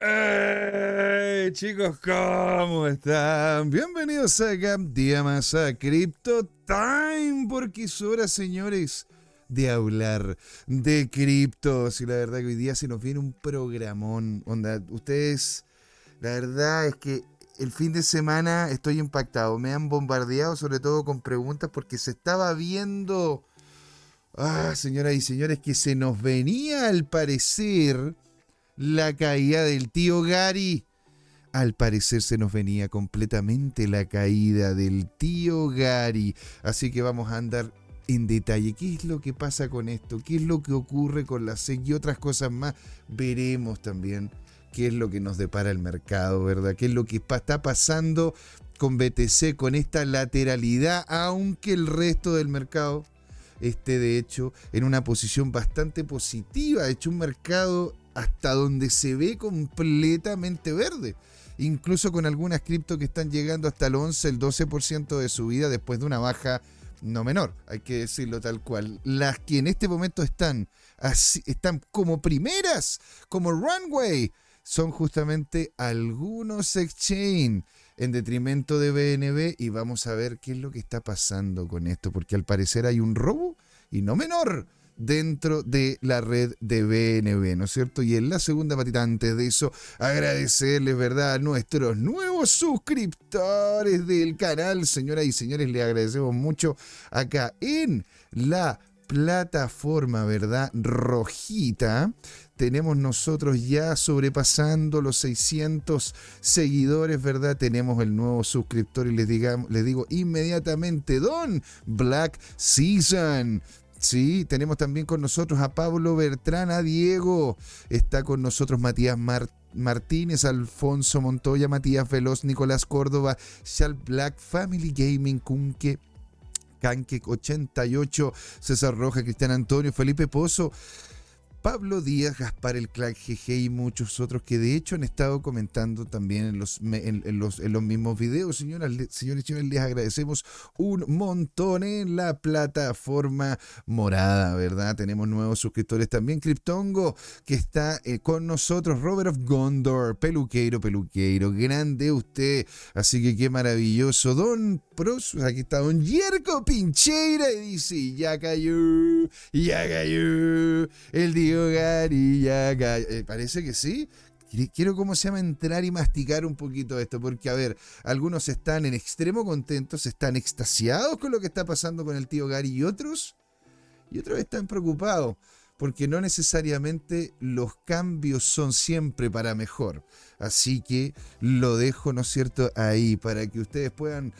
Hey, chicos, ¿cómo están? Bienvenidos acá, día más a Crypto Time, porque es hora, señores, de hablar de criptos. Y la verdad que hoy día se nos viene un programón. Onda, ustedes, la verdad es que el fin de semana estoy impactado. Me han bombardeado sobre todo con preguntas porque se estaba viendo, ah, señoras y señores, que se nos venía al parecer la caída del tío Gary. Al parecer se nos venía completamente la caída del tío Gary. Así que vamos a andar en detalle. ¿Qué es lo que pasa con esto? ¿Qué es lo que ocurre con la SEC y otras cosas más? Veremos también qué es lo que nos depara el mercado, ¿verdad? ¿Qué es lo que está pasando con BTC, con esta lateralidad, aunque el resto del mercado esté de hecho en una posición bastante positiva, ha hecho un mercado hasta donde se ve completamente verde. Incluso con algunas cripto que están llegando hasta el 11, el 12% de subida después de una baja no menor, hay que decirlo tal cual. Las que en este momento están, así, están como primeras, como runway, son justamente algunos exchange en detrimento de BNB y vamos a ver qué es lo que está pasando con esto, porque al parecer hay un robo y no menor dentro de la red de BNB, ¿no es cierto? Y en la segunda patita, antes de eso, agradecerles, ¿verdad?, a nuestros nuevos suscriptores del canal, señoras y señores, les agradecemos mucho acá en la plataforma, ¿verdad? Rojita. Tenemos nosotros ya sobrepasando los 600 seguidores, ¿verdad? Tenemos el nuevo suscriptor y les, digamos, les digo inmediatamente, Don Black Season. Sí, tenemos también con nosotros a Pablo Bertrán, a Diego, está con nosotros Matías Martínez, Alfonso Montoya, Matías Veloz, Nicolás Córdoba, Shal Black, Family Gaming, Kunke, Kanke 88, César Roja, Cristian Antonio, Felipe Pozo, Pablo Díaz, Gaspar el Clack GG y muchos otros que de hecho han estado comentando también en los, en, los, en los mismos videos. Señoras, señores y señores, les agradecemos un montón en la plataforma morada, ¿verdad? Tenemos nuevos suscriptores también. Cryptongo, que está eh, con nosotros. Robert of Gondor, peluqueiro, peluqueiro, grande usted. Así que qué maravilloso. Don Pros, aquí está Don Yerko Pincheira y dice, ya cayó, ya cayó el día eh, parece que sí. Quiero, ¿cómo se llama? Entrar y masticar un poquito esto, porque, a ver, algunos están en extremo contentos, están extasiados con lo que está pasando con el tío Gary y otros, y otros están preocupados, porque no necesariamente los cambios son siempre para mejor. Así que lo dejo, ¿no es cierto?, ahí, para que ustedes puedan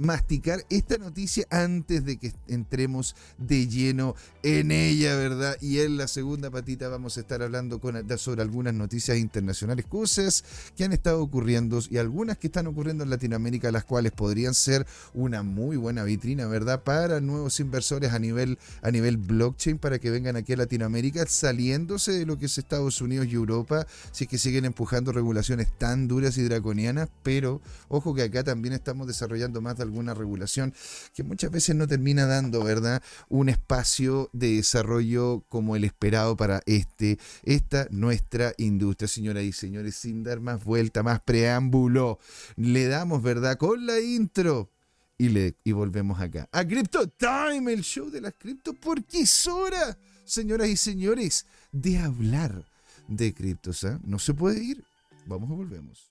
masticar esta noticia antes de que entremos de lleno en ella, ¿verdad? Y en la segunda patita vamos a estar hablando con, sobre algunas noticias internacionales, cosas que han estado ocurriendo y algunas que están ocurriendo en Latinoamérica, las cuales podrían ser una muy buena vitrina, ¿verdad? Para nuevos inversores a nivel, a nivel blockchain, para que vengan aquí a Latinoamérica, saliéndose de lo que es Estados Unidos y Europa, si es que siguen empujando regulaciones tan duras y draconianas, pero ojo que acá también estamos desarrollando más de alguna regulación que muchas veces no termina dando, ¿verdad? Un espacio de desarrollo como el esperado para este, esta nuestra industria, señoras y señores, sin dar más vuelta, más preámbulo. Le damos, ¿verdad? Con la intro. Y, le, y volvemos acá. A Crypto Time, el show de las cripto, porque es hora, señoras y señores, de hablar de criptos. ¿eh? No se puede ir. Vamos y volvemos.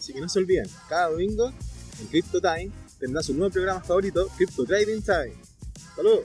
Así que no se olviden, cada domingo en Crypto Time tendrá su nuevo programa favorito, Crypto Trading Time. Saludos.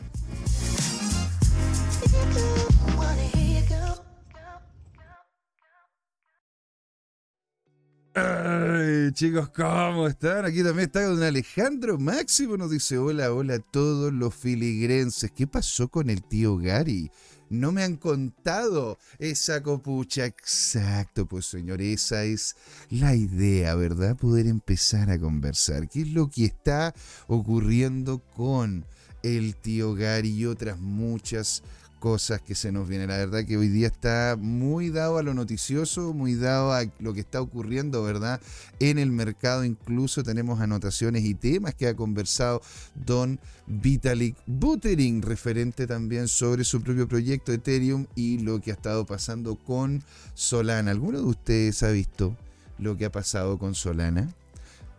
Ay, chicos, ¿cómo están? Aquí también está don Alejandro Máximo. Nos dice: Hola, hola a todos los filigrenses. ¿Qué pasó con el tío Gary? No me han contado esa copucha. Exacto, pues señor, esa es la idea, ¿verdad? Poder empezar a conversar. ¿Qué es lo que está ocurriendo con el tío Gary y otras muchas cosas que se nos vienen. La verdad que hoy día está muy dado a lo noticioso, muy dado a lo que está ocurriendo, ¿verdad? En el mercado incluso tenemos anotaciones y temas que ha conversado don Vitalik Buterin, referente también sobre su propio proyecto Ethereum y lo que ha estado pasando con Solana. ¿Alguno de ustedes ha visto lo que ha pasado con Solana?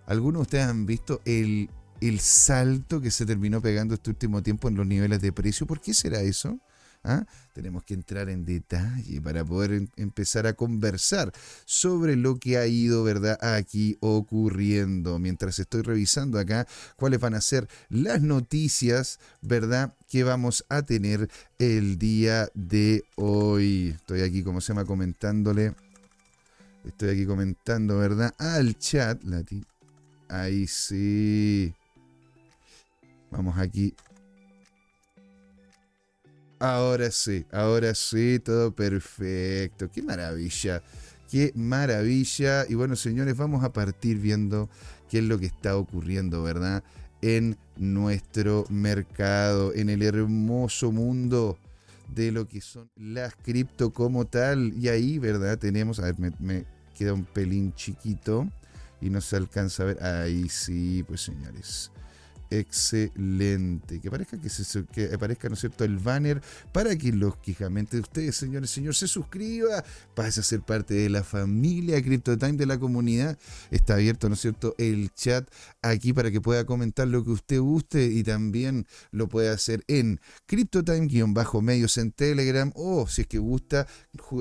¿Algunos de ustedes han visto el, el salto que se terminó pegando este último tiempo en los niveles de precio? ¿Por qué será eso? ¿Ah? Tenemos que entrar en detalle para poder empezar a conversar sobre lo que ha ido, ¿verdad?, aquí ocurriendo. Mientras estoy revisando acá cuáles van a ser las noticias, ¿verdad?, que vamos a tener el día de hoy. Estoy aquí, como se llama, comentándole. Estoy aquí comentando, ¿verdad? Al chat. Ahí sí. Vamos aquí Ahora sí, ahora sí, todo perfecto. Qué maravilla, qué maravilla. Y bueno, señores, vamos a partir viendo qué es lo que está ocurriendo, ¿verdad? En nuestro mercado, en el hermoso mundo de lo que son las cripto como tal. Y ahí, ¿verdad? Tenemos, a ver, me, queda un pelín chiquito y no se alcanza a ver. Ahí sí, pues señores excelente. Que parezca que, se, que aparezca, ¿no es cierto?, el banner para que lógicamente ustedes, señores, señor, se suscriba, pase a ser parte de la familia CryptoTime de la comunidad. Está abierto, ¿no es cierto?, el chat aquí para que pueda comentar lo que usted guste y también lo puede hacer en CryptoTime-medios en Telegram o si es que gusta,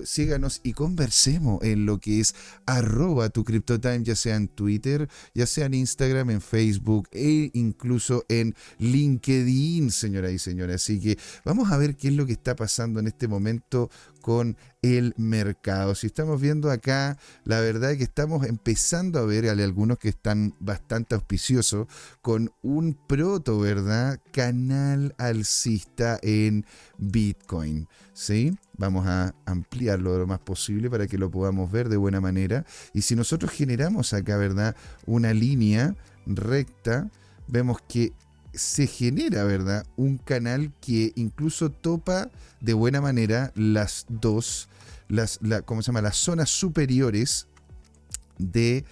síganos y conversemos en lo que es arroba tu CryptoTime, ya sea en Twitter, ya sea en Instagram, en Facebook e incluso en LinkedIn, señoras y señores. Así que vamos a ver qué es lo que está pasando en este momento con el mercado. Si estamos viendo acá, la verdad es que estamos empezando a ver, algunos que están bastante auspiciosos, con un proto, ¿verdad? Canal alcista en Bitcoin. ¿Sí? Vamos a ampliarlo lo más posible para que lo podamos ver de buena manera. Y si nosotros generamos acá, ¿verdad? Una línea recta, vemos que se genera, ¿verdad? Un canal que incluso topa de buena manera las dos, las, ¿cómo se llama? Las zonas superiores de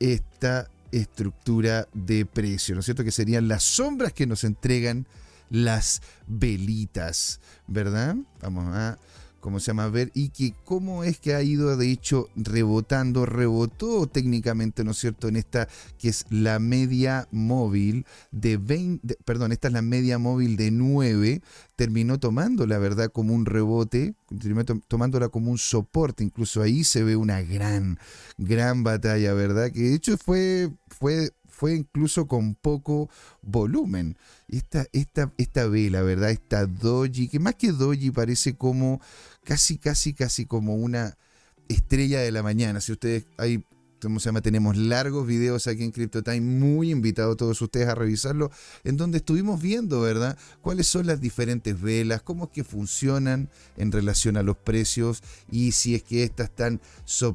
esta estructura de precio, ¿no es cierto? Que serían las sombras que nos entregan las velitas, ¿verdad? Vamos a como se llama, ver y que cómo es que ha ido de hecho rebotando, rebotó técnicamente, ¿no es cierto?, en esta que es la media móvil de 20, perdón, esta es la media móvil de 9, terminó tomando la verdad como un rebote, terminó tomándola como un soporte, incluso ahí se ve una gran, gran batalla, ¿verdad? Que de hecho fue, fue fue incluso con poco volumen. Esta, esta, esta vela, ¿verdad? Esta doji, que más que doji parece como casi, casi, casi como una estrella de la mañana. Si ustedes hay se llama? Tenemos largos videos aquí en CryptoTime, muy invitados todos ustedes a revisarlo, en donde estuvimos viendo, ¿verdad? Cuáles son las diferentes velas, cómo es que funcionan en relación a los precios y si es que estas están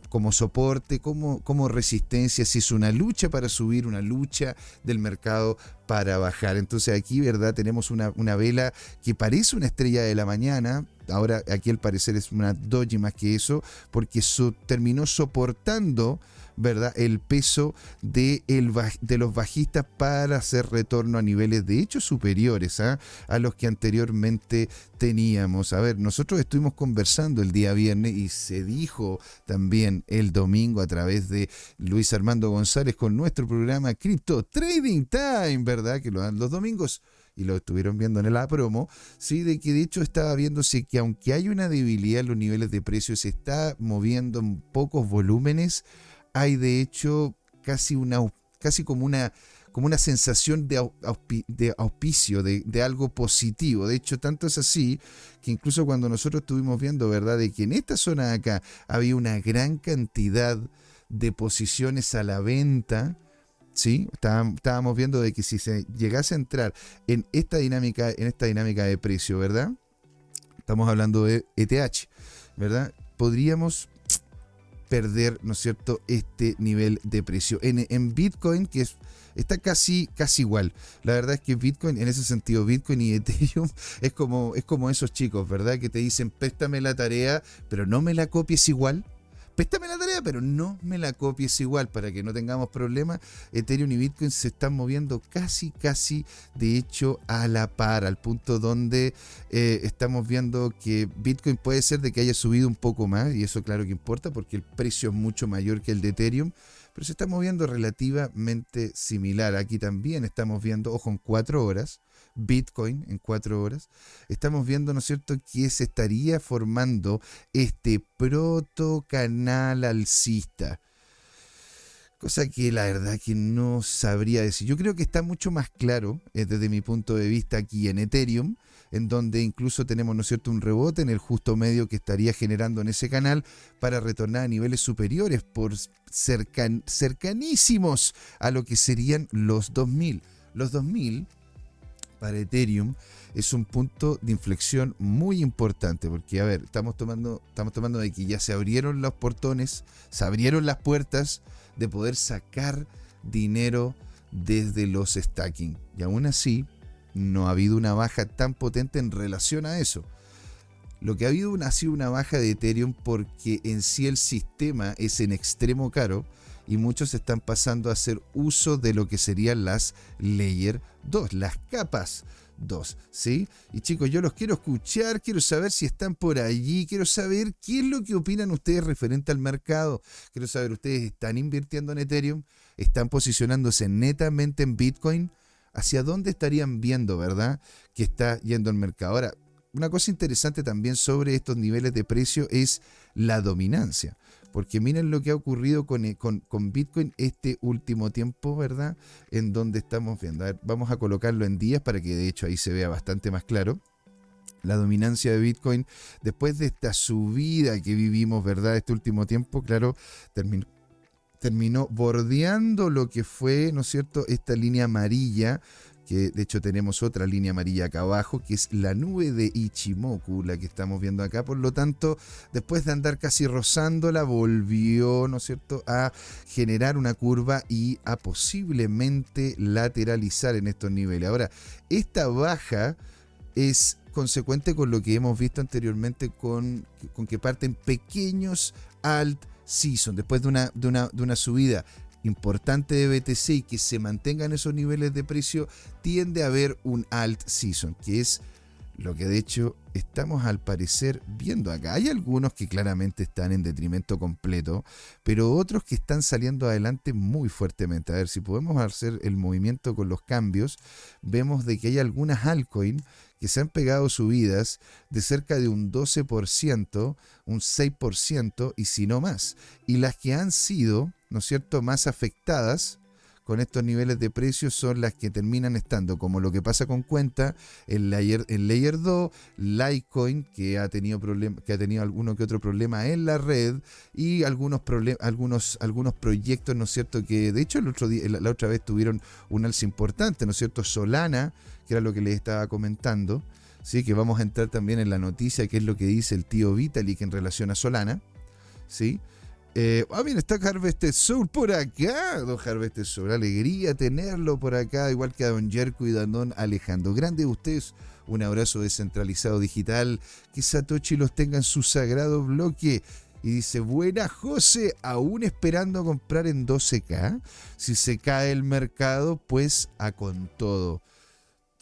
como soporte, como, como resistencia, si es una lucha para subir, una lucha del mercado para bajar. Entonces aquí, ¿verdad? Tenemos una, una vela que parece una estrella de la mañana, ahora aquí al parecer es una doji más que eso, porque terminó soportando ¿verdad? el peso de, el, de los bajistas para hacer retorno a niveles de hecho superiores ¿ah? a los que anteriormente teníamos. A ver, nosotros estuvimos conversando el día viernes y se dijo también el domingo a través de Luis Armando González con nuestro programa Crypto Trading Time, ¿verdad? Que lo dan los domingos y lo estuvieron viendo en la promo, sí, de que de hecho estaba viéndose que aunque hay una debilidad en los niveles de precios, se está moviendo en pocos volúmenes hay de hecho casi una casi como una como una sensación de, auspicio, de, de, algo positivo. De hecho, tanto es así que incluso cuando nosotros estuvimos viendo, ¿verdad?, de que en esta zona de acá había una gran cantidad de posiciones a la venta, ¿sí? Estábamos viendo de que si se llegase a entrar en esta dinámica, en esta dinámica de precio, ¿verdad? Estamos hablando de ETH, ¿verdad? Podríamos perder, ¿no es cierto?, este nivel de precio. En, en Bitcoin, que es, está casi, casi igual. La verdad es que Bitcoin, en ese sentido, Bitcoin y Ethereum es como, es como esos chicos, ¿verdad? Que te dicen, préstame la tarea, pero no me la copies igual préstame la tarea, pero no me la copies igual para que no tengamos problemas. Ethereum y Bitcoin se están moviendo casi, casi, de hecho, a la par, al punto donde eh, estamos viendo que Bitcoin puede ser de que haya subido un poco más, y eso claro que importa porque el precio es mucho mayor que el de Ethereum, pero se está moviendo relativamente similar. Aquí también estamos viendo, ojo, en cuatro horas, Bitcoin en cuatro horas, estamos viendo, ¿no es cierto?, que se estaría formando este proto canal alcista. Cosa que la verdad que no sabría decir. Yo creo que está mucho más claro eh, desde mi punto de vista aquí en Ethereum, en donde incluso tenemos, ¿no es cierto?, un rebote en el justo medio que estaría generando en ese canal para retornar a niveles superiores por cercanísimos a lo que serían los 2000. Los 2000 para Ethereum es un punto de inflexión muy importante, porque, a ver, estamos tomando, estamos tomando de que ya se abrieron los portones, se abrieron las puertas de poder sacar dinero desde los stacking. Y aún así, no ha habido una baja tan potente en relación a eso. Lo que ha habido ha sido una baja de Ethereum porque en sí el sistema es en extremo caro y muchos están pasando a hacer uso de lo que serían las Layer 2, las capas 2, ¿sí? Y chicos, yo los quiero escuchar, quiero saber si están por allí, quiero saber qué es lo que opinan ustedes referente al mercado. Quiero saber, ¿ustedes están invirtiendo en Ethereum? ¿Están posicionándose netamente en Bitcoin? ¿Hacia dónde estarían viendo, verdad, que está yendo el mercado? Ahora, una cosa interesante también sobre estos niveles de precio es la dominancia. Porque miren lo que ha ocurrido eh, con, Bitcoin este último tiempo, ¿verdad? En donde estamos viendo. A ver, vamos a colocarlo en días para que de hecho ahí se vea bastante más claro. La dominancia de Bitcoin, después de esta subida que vivimos, ¿verdad? Este último tiempo, claro, terminó bordeando lo que fue, ¿no es cierto?, esta línea amarilla que de hecho tenemos otra línea amarilla acá abajo, que es la nube de Ichimoku, la que estamos viendo acá. Por lo tanto, después de andar casi rozándola, volvió, ¿no es cierto?, a generar una curva y a posiblemente lateralizar en estos niveles. Ahora, esta baja es consecuente con lo que hemos visto anteriormente con, con que parten pequeños alt season, después de una, de una, de una subida importante de BTC y que se mantengan esos niveles de precio, tiende a haber un alt season, que es lo que de hecho estamos al parecer viendo acá. Hay algunos que claramente están en detrimento completo, pero otros que están saliendo adelante muy fuertemente. A ver si podemos hacer el movimiento con los cambios, vemos de que hay algunas altcoins que se han pegado subidas de cerca de un 12%, un 6% y si no más. Y las que han sido ¿no es cierto?, más afectadas con estos niveles de precios son las que terminan estando, como lo que pasa con Cuenta, el Layer, el layer 2, Litecoin, que ha tenido que ha tenido alguno que otro problema en la red, y algunos, algunos, algunos proyectos, ¿no es cierto?, que de hecho el otro día, la, otra vez tuvieron un alza importante, ¿no es cierto?, Solana, que era lo que les estaba comentando, ¿sí? que vamos a entrar también en la noticia, que es lo que dice el tío Vitalik en relación a Solana, ¿sí?, eh, ah, bien, está Harvest Soul por acá, don Harvest Soul. Alegría tenerlo por acá, igual que a don Jerko y a don Alejandro. Grande ustedes, un abrazo descentralizado digital. Que Satoshi los tenga en su sagrado bloque. Y dice, buena José, aún esperando comprar en 12K. Si se cae el mercado, pues a con todo.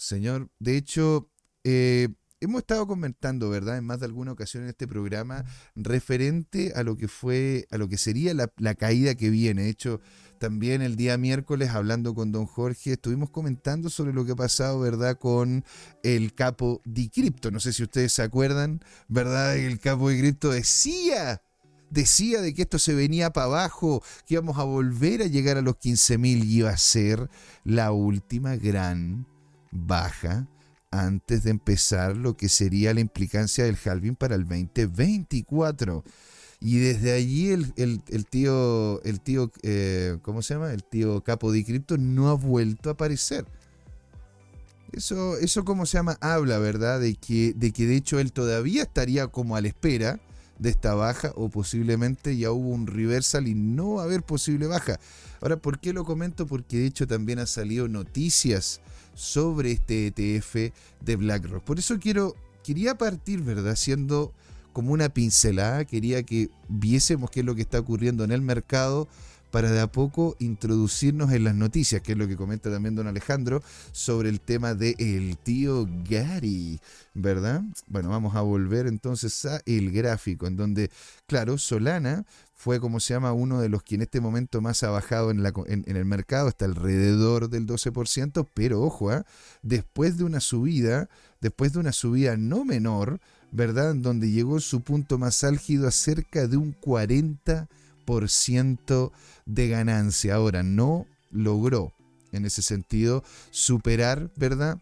Señor, de hecho, eh, hemos estado comentando, ¿verdad? En más de alguna ocasión en este programa, referente a lo que fue, a lo que sería la, caída que viene. De hecho, también el día miércoles, hablando con don Jorge, estuvimos comentando sobre lo que ha pasado, ¿verdad? Con el capo de cripto. No sé si ustedes se acuerdan, ¿verdad? El capo de cripto decía decía de que esto se venía para abajo, que íbamos a volver a llegar a los 15.000 y iba a ser la última gran baja antes de empezar lo que sería la implicancia del halving para el 2024. Y desde allí el, tío, el tío eh, ¿cómo se llama? El tío Capo de Cripto no ha vuelto a aparecer. Eso, eso ¿cómo se llama? Habla, ¿verdad? De que, de que de hecho él todavía estaría como a la espera de esta baja o posiblemente ya hubo un reversal y no va a haber posible baja. Ahora, ¿por qué lo comento? Porque de hecho también han salido noticias sobre este ETF de BlackRock. Por eso quiero, quería partir, ¿verdad? Siendo como una pincelada, quería que viésemos qué es lo que está ocurriendo en el mercado para de a poco introducirnos en las noticias, que es lo que comenta también don Alejandro sobre el tema de el tío Gary, ¿verdad? Bueno, vamos a volver entonces a el gráfico, en donde, claro, Solana fue como se llama uno de los que en este momento más ha bajado en, la, en, el mercado, está alrededor del 12%, pero ojo, ¿ah? después de una subida, después de una subida no menor, ¿verdad? En donde llegó su punto más álgido a cerca de un 40% de ganancia. Ahora, no logró en ese sentido superar, ¿verdad?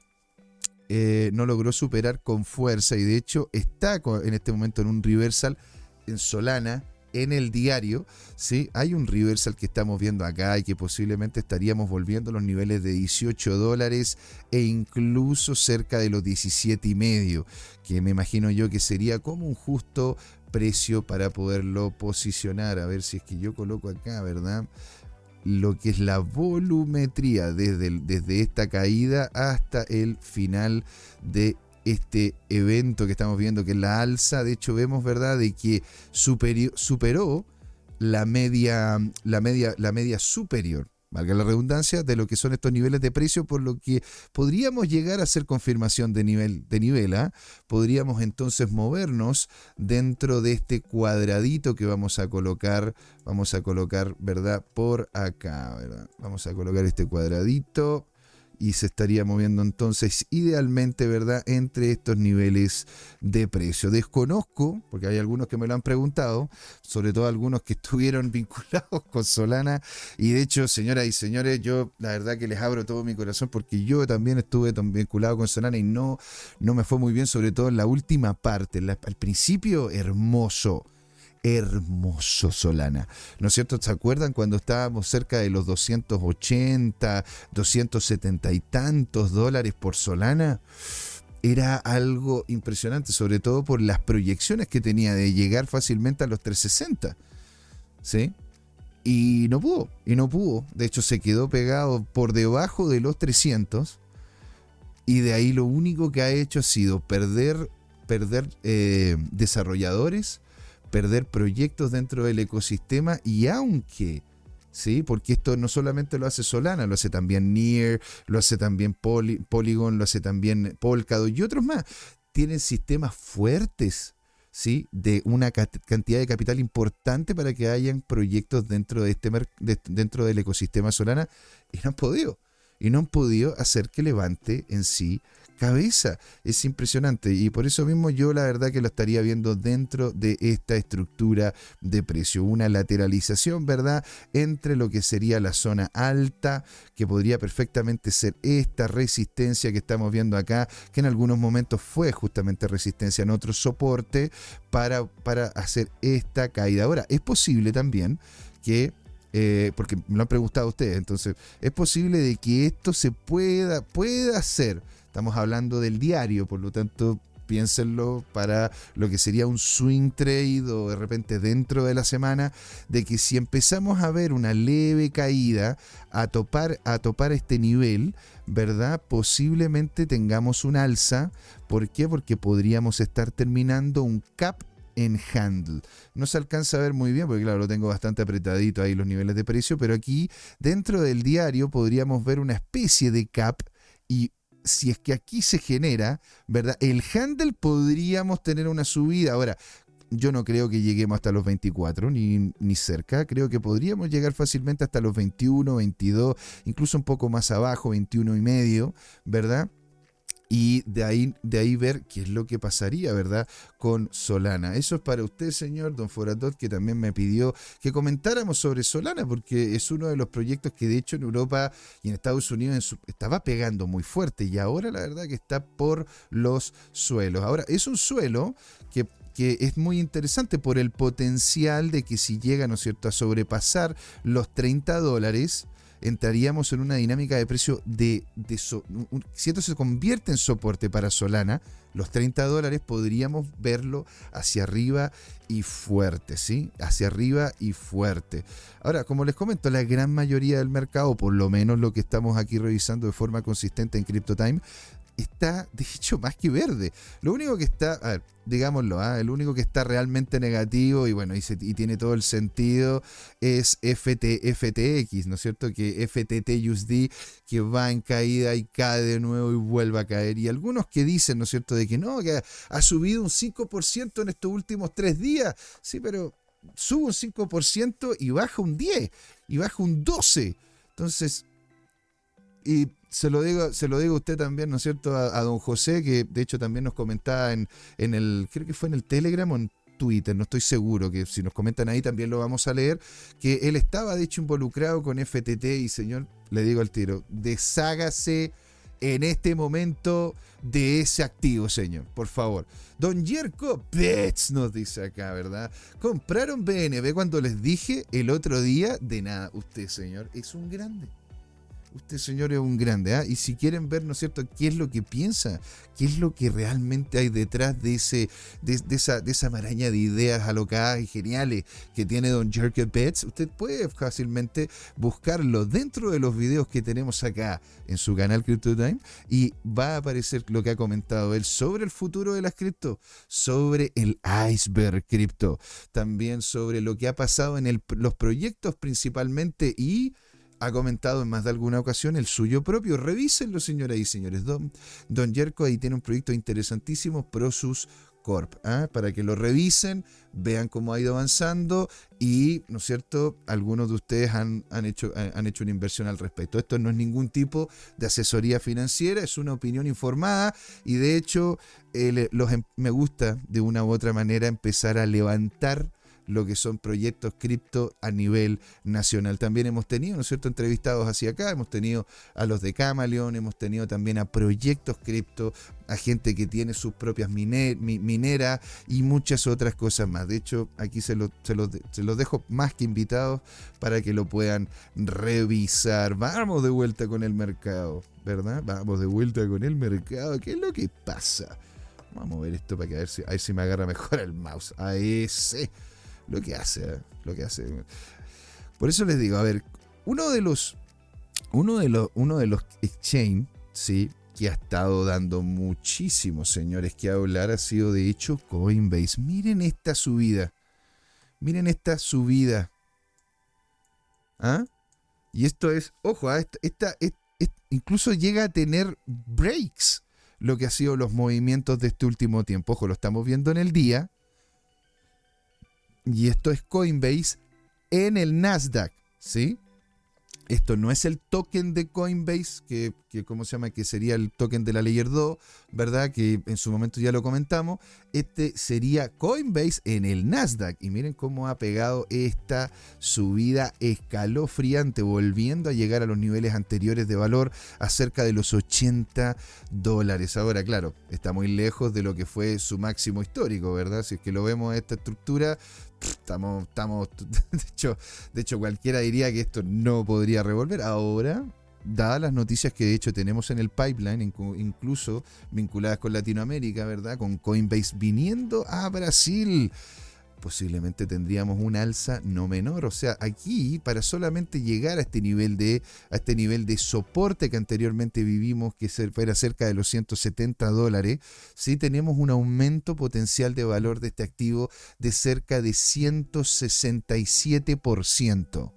Eh, no logró superar con fuerza y de hecho está en este momento en un reversal en Solana en el diario, ¿sí? hay un reversal que estamos viendo acá y que posiblemente estaríamos volviendo los niveles de 18 dólares e incluso cerca de los 17 y medio, que me imagino yo que sería como un justo precio para poderlo posicionar. A ver si es que yo coloco acá, ¿verdad? Lo que es la volumetría desde, desde esta caída hasta el final de este evento que estamos viendo, que es la alza. De hecho, vemos, ¿verdad?, de que superó la media, la media, la media superior valga la redundancia, de lo que son estos niveles de precio, por lo que podríamos llegar a hacer confirmación de nivel, de nivel ¿ah? podríamos entonces movernos dentro de este cuadradito que vamos a colocar, vamos a colocar, ¿verdad? Por acá, ¿verdad? Vamos a colocar este cuadradito y se estaría moviendo entonces idealmente, ¿verdad?, entre estos niveles de precio. Desconozco, porque hay algunos que me lo han preguntado, sobre todo algunos que estuvieron vinculados con Solana, y de hecho, señoras y señores, yo la verdad que les abro todo mi corazón porque yo también estuve vinculado con Solana y no, no me fue muy bien, sobre todo en la última parte, al principio hermoso hermoso Solana. ¿No es cierto? ¿Se acuerdan cuando estábamos cerca de los 280, 270 y tantos dólares por Solana? Era algo impresionante, sobre todo por las proyecciones que tenía de llegar fácilmente a los 360. ¿Sí? Y no pudo, y no pudo. De hecho, se quedó pegado por debajo de los 300. Y de ahí lo único que ha hecho ha sido perder, perder eh, desarrolladores, perder proyectos dentro del ecosistema y aunque, ¿sí? Porque esto no solamente lo hace Solana, lo hace también Near, lo hace también Polygon, lo hace también Polkadot y otros más. Tienen sistemas fuertes, ¿sí? De una cantidad de capital importante para que hayan proyectos dentro, de este dentro del ecosistema Solana y no han podido. Y no han podido hacer que levante en sí cabeza. Es impresionante y por eso mismo yo la verdad que lo estaría viendo dentro de esta estructura de precio. Una lateralización, ¿verdad? Entre lo que sería la zona alta, que podría perfectamente ser esta resistencia que estamos viendo acá, que en algunos momentos fue justamente resistencia en otro soporte para, para hacer esta caída. Ahora, es posible también que eh, porque me lo han preguntado ustedes, entonces es posible de que esto se pueda, pueda hacer Estamos hablando del diario, por lo tanto, piénsenlo para lo que sería un swing trade o de repente dentro de la semana, de que si empezamos a ver una leve caída a topar, a topar este nivel, ¿verdad? Posiblemente tengamos un alza. ¿Por qué? Porque podríamos estar terminando un cap en handle. No se alcanza a ver muy bien porque claro, lo tengo bastante apretadito ahí los niveles de precio, pero aquí dentro del diario podríamos ver una especie de cap y si es que aquí se genera, ¿verdad? El handle podríamos tener una subida. Ahora, yo no creo que lleguemos hasta los 24, ni, ni, cerca. Creo que podríamos llegar fácilmente hasta los 21, 22, incluso un poco más abajo, 21 y medio, ¿verdad? Y de ahí, de ahí ver qué es lo que pasaría, ¿verdad? Con Solana. Eso es para usted, señor Don Foratot, que también me pidió que comentáramos sobre Solana, porque es uno de los proyectos que de hecho en Europa y en Estados Unidos estaba pegando muy fuerte y ahora la verdad que está por los suelos. Ahora, es un suelo que que es muy interesante por el potencial de que si llega, ¿no es cierto?, a sobrepasar los 30 dólares, entraríamos en una dinámica de precio de, si esto se convierte en soporte para Solana, los 30 dólares podríamos verlo hacia arriba y fuerte, ¿sí? Hacia arriba y fuerte. Ahora, como les comento, la gran mayoría del mercado, por lo menos lo que estamos aquí revisando de forma consistente en CryptoTime, está, de hecho, más que verde. Lo único que está, a ver, digámoslo, ¿ah? el único que está realmente negativo y bueno, y, tiene todo el sentido es FT, FTX, ¿no es cierto? Que FTT que va en caída y cae de nuevo y vuelve a caer. Y algunos que dicen, ¿no es cierto?, de que no, que ha subido un 5% en estos últimos tres días. Sí, pero sube un 5% y baja un 10 y baja un 12. Entonces, y se lo digo, se lo digo a usted también, ¿no es cierto? A, don José, que de hecho también nos comentaba en, en el, creo que fue en el Telegram o en Twitter, no estoy seguro, que si nos comentan ahí también lo vamos a leer, que él estaba de hecho involucrado con FTT y señor, le digo al tiro, deshágase en este momento de ese activo, señor, por favor. Don Jerko Pets nos dice acá, ¿verdad? Compraron BNB cuando les dije el otro día, de nada, usted, señor, es un grande. Usted, señor, es un grande. ¿ah? Y si quieren ver, ¿no es cierto?, qué es lo que piensa, qué es lo que realmente hay detrás de, ese, de, esa, de esa maraña de ideas alocadas y geniales que tiene Don Jerker Pets, usted puede fácilmente buscarlo dentro de los videos que tenemos acá en su canal CryptoTime y va a aparecer lo que ha comentado él sobre el futuro de las cripto, sobre el iceberg cripto, también sobre lo que ha pasado en los proyectos principalmente y ha comentado en más de alguna ocasión el suyo propio. Revísenlo, señoras y señores. Don, Don Yerko ahí tiene un proyecto interesantísimo, Prosus Corp, ¿ah? para que lo revisen, vean cómo ha ido avanzando y, ¿no es cierto?, algunos de ustedes han, han, hecho, han hecho una inversión al respecto. Esto no es ningún tipo de asesoría financiera, es una opinión informada y de hecho los, em, me gusta de una u otra manera empezar a levantar lo que son proyectos cripto a nivel nacional. También hemos tenido, ¿no es cierto?, entrevistados hacia acá, hemos tenido a los de Camaleon, hemos tenido también a proyectos cripto, a gente que tiene sus propias mineras y muchas otras cosas más. De hecho, aquí se, se, los dejo más que invitados para que lo puedan revisar. Vamos de vuelta con el mercado, ¿verdad? Vamos de vuelta con el mercado. ¿Qué es lo que pasa? Vamos a ver esto para que a ver si, a ver si me agarra mejor el mouse. A ese lo que hace, ¿eh? lo que hace. Por eso les digo, a ver, uno de los, uno de los, uno de los exchange, sí, que ha estado dando muchísimos señores que hablar ha sido de hecho Coinbase. Miren esta subida, miren esta subida. ¿Ah? Y esto es, ojo, ¿ah? esta, incluso llega a tener breaks lo que ha sido los movimientos de este último tiempo. Ojo, lo estamos viendo en el día, y esto es Coinbase en el Nasdaq, ¿sí? Esto no es el token de Coinbase, que, que, ¿cómo se llama? Que sería el token de la Layer 2, ¿verdad? Que en su momento ya lo comentamos. Este sería Coinbase en el Nasdaq. Y miren cómo ha pegado esta subida escalofriante, volviendo a llegar a los niveles anteriores de valor a cerca de los 80 dólares. Ahora, claro, está muy lejos de lo que fue su máximo histórico, ¿verdad? Si es que lo vemos esta estructura, estamos, estamos, de hecho, de hecho cualquiera diría que esto no podría revolver. Ahora, dadas las noticias que de hecho tenemos en el pipeline, incluso vinculadas con Latinoamérica, ¿verdad? Con Coinbase viniendo a Brasil posiblemente tendríamos un alza no menor. O sea, aquí para solamente llegar a este nivel de, a este nivel de soporte que anteriormente vivimos, que era cerca de los 170 dólares, sí tenemos un aumento potencial de valor de este activo de cerca de 167%.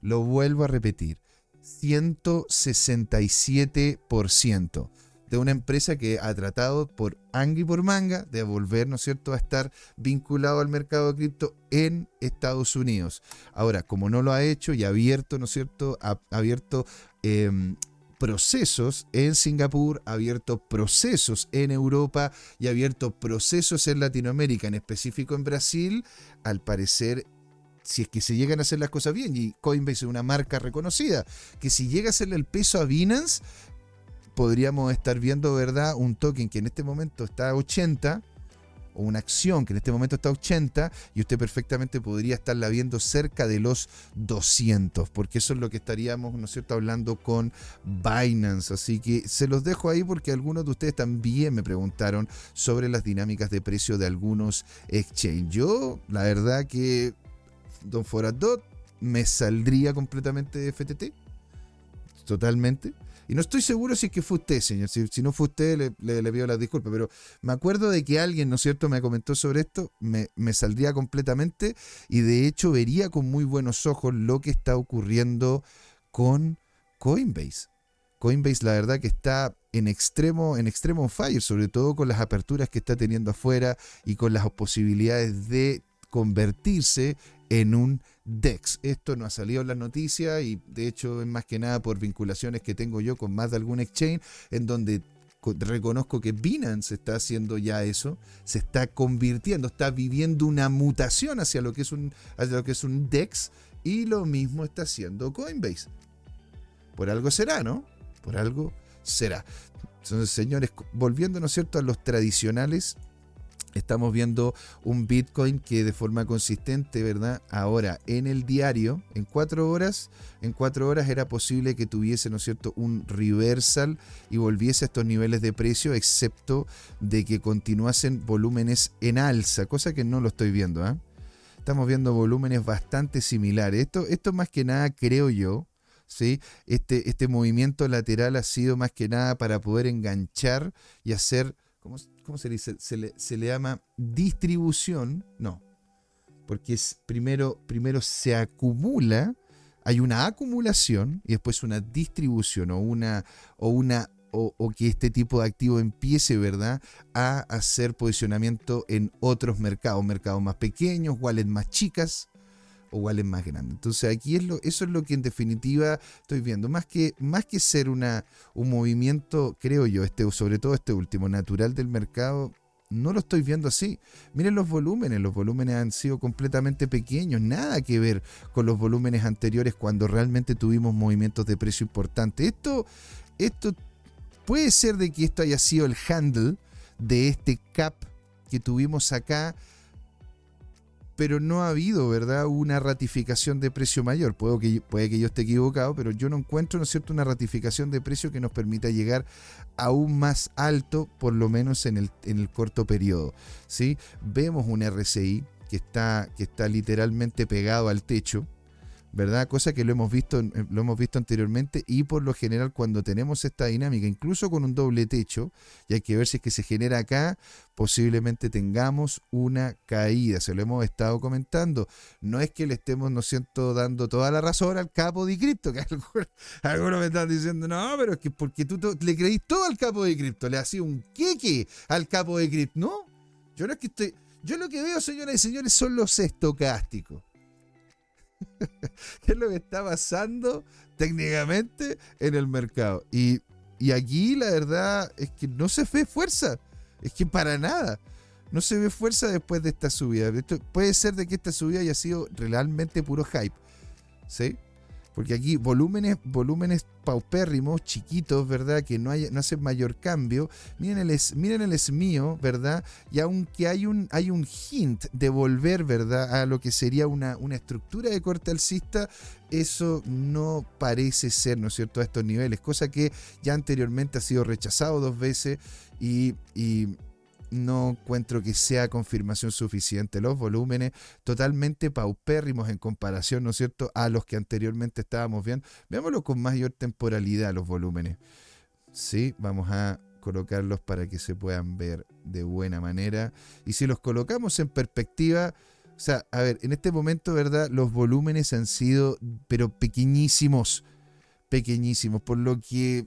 Lo vuelvo a repetir, 167% de una empresa que ha tratado por anga y por manga de volver, ¿no es cierto?, a estar vinculado al mercado de cripto en Estados Unidos. Ahora, como no lo ha hecho y ha abierto, ¿no es cierto?, ha abierto em, procesos en Singapur, ha abierto procesos en Europa y ha abierto procesos en Latinoamérica, en específico en Brasil, al parecer si es que se llegan a hacer las cosas bien, y Coinbase es una marca reconocida, que si llega a hacerle el peso a Binance, podríamos estar viendo, ¿verdad? Un token que en este momento está a 80, o una acción que en este momento está a 80 y usted perfectamente podría estarla viendo cerca de los 200, porque eso es lo que estaríamos, ¿no es cierto?, hablando con Binance. Así que se los dejo ahí porque algunos de ustedes también me preguntaron sobre las dinámicas de precio de algunos exchange. Yo, la verdad que Don Foradot me saldría completamente de FTT. Totalmente. Y no estoy seguro si es que fue usted, señor. Si, no fue usted, le, pido las disculpas. Pero me acuerdo de que alguien, ¿no es cierto?, me comentó sobre esto. Me, me saldría completamente. Y de hecho, vería con muy buenos ojos lo que está ocurriendo con Coinbase. Coinbase, la verdad, que está en extremo, en extremo fire, sobre todo con las aperturas que está teniendo afuera y con las posibilidades de convertirse en un DEX. Esto no ha salido en las noticias y de hecho es más que nada por vinculaciones que tengo yo con más de algún exchange en donde reconozco que Binance está haciendo ya eso, se está convirtiendo, está viviendo una mutación hacia lo que es un, hacia lo que es un DEX y lo mismo está haciendo Coinbase. Por algo será, ¿no? Por algo será. Entonces, señores, volviendo, ¿no es cierto?, a los tradicionales estamos viendo un Bitcoin que de forma consistente, ¿verdad? Ahora, en el diario, en cuatro horas, en cuatro horas era posible que tuviese, ¿no es cierto?, un reversal y volviese a estos niveles de precio, excepto de que continuasen volúmenes en alza, cosa que no lo estoy viendo, ¿ah? Estamos viendo volúmenes bastante similares. Esto, esto más que nada, creo yo, ¿sí? Este, este movimiento lateral ha sido más que nada para poder enganchar y hacer ¿cómo, se dice? Se le, se le, llama distribución, no, porque es primero, primero se acumula, hay una acumulación y después una distribución o una, o una o, que este tipo de activo empiece, ¿verdad?, a hacer posicionamiento en otros mercados, mercados más pequeños, wallets más chicas, o es más grande. Entonces aquí es lo, eso es lo que en definitiva estoy viendo. Más que, más que ser una, un movimiento, creo yo, este, sobre todo este último, natural del mercado, no lo estoy viendo así. Miren los volúmenes, los volúmenes han sido completamente pequeños, nada que ver con los volúmenes anteriores cuando realmente tuvimos movimientos de precio importantes. Esto, esto puede ser de que esto haya sido el handle de este cap que tuvimos acá pero no ha habido, ¿verdad?, una ratificación de precio mayor. Que, puede que yo esté equivocado, pero yo no encuentro, ¿no es cierto?, una ratificación de precio que nos permita llegar aún más alto, por lo menos en el, en el corto periodo. ¿sí? Vemos un RCI que está, que está literalmente pegado al techo, ¿verdad? Cosa que lo hemos visto, eh, lo hemos visto anteriormente y por lo general cuando tenemos esta dinámica, incluso con un doble techo, y hay que ver si es que se genera acá, posiblemente tengamos una caída, se lo hemos estado comentando. No es que le estemos, no siento, dando toda la razón al capo de cripto, que algunos, me están diciendo, no, pero es que porque tú le creís todo al capo de cripto, le hacía un queque al capo de cripto. No, yo no es que estoy, yo lo que veo, señoras y señores, son los estocásticos. ¿Qué es lo que está pasando técnicamente en el mercado? Y, aquí la verdad es que no se ve fuerza. Es que para nada. No se ve fuerza después de esta subida. puede ser de que esta subida haya sido realmente puro hype. ¿Sí? Porque aquí volúmenes, volúmenes paupérrimos, chiquitos, ¿verdad? Que no, hay, hacen mayor cambio. Miren el, miren el ¿verdad? Y aunque hay un, hay un hint de volver, ¿verdad? A lo que sería una, una estructura de corte alcista, eso no parece ser, ¿no es cierto?, a estos niveles. Cosa que ya anteriormente ha sido rechazado dos veces y, y no encuentro que sea confirmación suficiente. Los volúmenes totalmente paupérrimos en comparación, ¿no es cierto?, a los que anteriormente estábamos viendo. Veámoslo con mayor temporalidad los volúmenes. Sí, vamos a colocarlos para que se puedan ver de buena manera. Y si los colocamos en perspectiva, o sea, a ver, en este momento, ¿verdad? Los volúmenes han sido, pero pequeñísimos, pequeñísimos, por lo que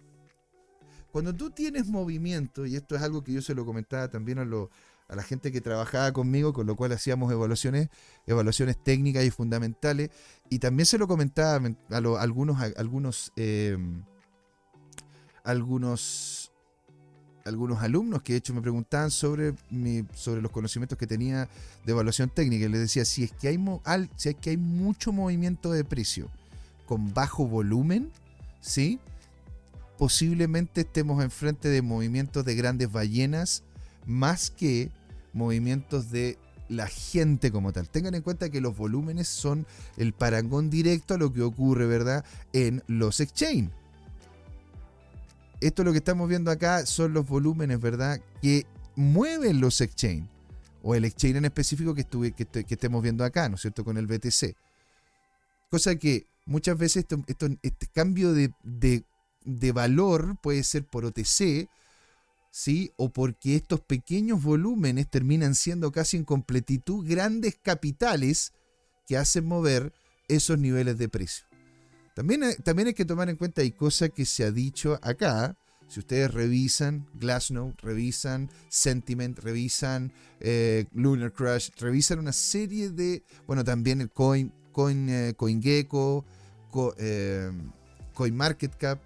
cuando tú tienes movimiento, y esto es algo que yo se lo comentaba también a, la gente que trabajaba conmigo, con lo cual hacíamos evaluaciones, evaluaciones técnicas y fundamentales, y también se lo comentaba a, algunos, algunos, em, algunos algunos alumnos que de hecho me preguntaban sobre, mi, sobre los conocimientos que tenía de evaluación técnica. Y les decía, si es, que hay si es que hay mucho movimiento de precio con bajo volumen, ¿sí? Posiblemente estemos enfrente de movimientos de grandes ballenas más que movimientos de la gente como tal. Tengan en cuenta que los volúmenes son el parangón directo a lo que ocurre, ¿verdad? En los exchange. Esto lo que estamos viendo acá son los volúmenes, ¿verdad? Que mueven los exchange. O el exchange en específico que, estuve, que, estemos viendo acá, ¿no es cierto? Con el BTC. Cosa que muchas veces este cambio de valor puede ser por OTC, ¿sí? O porque estos pequeños volúmenes terminan siendo casi en completitud grandes capitales que hacen mover esos niveles de precio. También, también hay que tomar en cuenta, hay cosas que se ha dicho acá, si ustedes revisan Glassnode, revisan Sentiment, revisan eh, Lunar Crush, revisan una serie de, bueno, también el Coin, Coin eh, CoinGecko, eh, CoinMarketCap.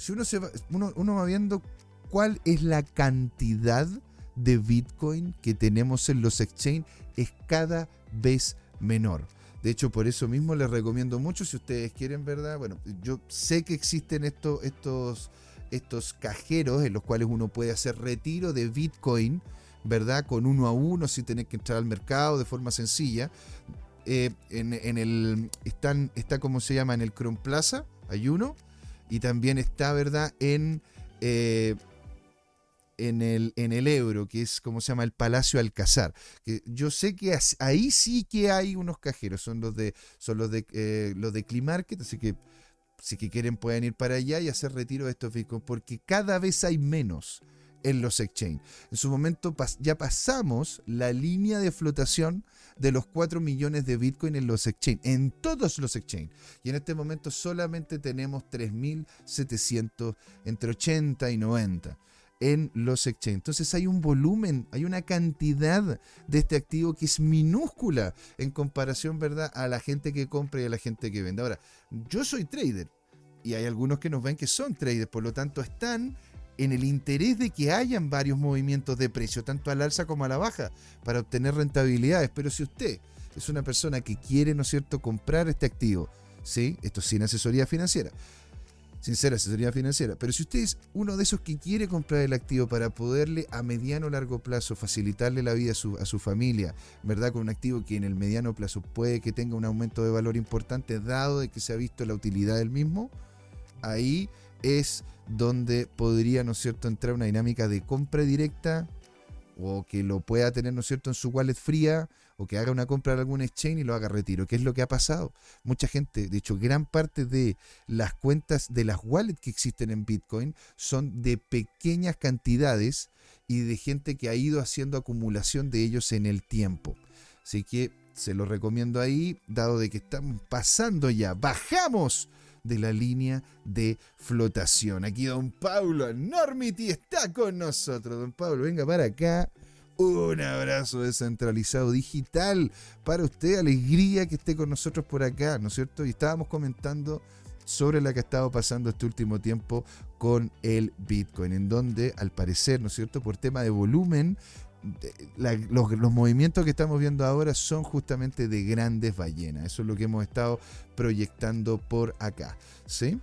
Si uno, se va, uno, uno va viendo cuál es la cantidad de Bitcoin que tenemos en los exchange, es cada vez menor. De hecho, por eso mismo les recomiendo mucho, si ustedes quieren, ¿verdad? Bueno, yo sé que existen estos, estos, estos cajeros en los cuales uno puede hacer retiro de Bitcoin, ¿verdad? Con uno a uno, sin tener que entrar al mercado de forma sencilla. Eh, en, el, están, está, como se llama? En el Chrome Plaza, hay uno. Y también está, ¿verdad? En, eh, en el, en el Euro, que es como se llama el Palacio Alcázar. Que yo sé que ahí sí que hay unos cajeros, son los de, son los de, eh, los de Climarket, así que si que quieren pueden ir para allá y hacer retiro de estos bitcoins, porque cada vez hay menos en los exchange. En su momento ya pasamos la línea de flotación de los 4 millones de Bitcoin en los exchange, en todos los exchange. Y en este momento solamente tenemos 3.700 entre 80 y 90 en los exchange. Entonces hay un volumen, hay una cantidad de este activo que es minúscula en comparación, ¿verdad?, a la gente que compra y a la gente que vende. Ahora, yo soy trader y hay algunos que nos ven que son traders, por lo tanto están en el interés de que hayan varios movimientos de precio, tanto al alza como a la baja, para obtener rentabilidades. Pero si usted es una persona que quiere, ¿no es cierto?, comprar este activo, ¿sí? Esto sin asesoría financiera sincera asesoría financiera. Pero si usted es uno de esos que quiere comprar el activo para poderle a mediano o largo plazo facilitarle la vida a su, a su, familia, ¿verdad? Con un activo que en el mediano plazo puede que tenga un aumento de valor importante, dado de que se ha visto la utilidad del mismo, ahí es donde podría, ¿no es cierto?, entrar una dinámica de compra directa o que lo pueda tener, ¿no es cierto?, en su wallet fría o que haga una compra en algún exchange y lo haga retiro, ¿Qué es lo que ha pasado. Mucha gente, de hecho, gran parte de las cuentas de las wallets que existen en Bitcoin son de pequeñas cantidades y de gente que ha ido haciendo acumulación de ellos en el tiempo. Así que se lo recomiendo ahí, dado de que estamos pasando ya, bajamos de la línea de flotación. Aquí don Pablo Enormity está con nosotros. Don Pablo, venga para acá. Un abrazo descentralizado digital para usted. Alegría que esté con nosotros por acá, ¿no es cierto? Y estábamos comentando sobre la que ha estado pasando este último tiempo con el Bitcoin, en donde al parecer, ¿no es cierto?, por tema de volumen, los, los, movimientos que estamos viendo ahora son justamente de grandes ballenas. Eso es lo que hemos estado proyectando por acá. ¿sí?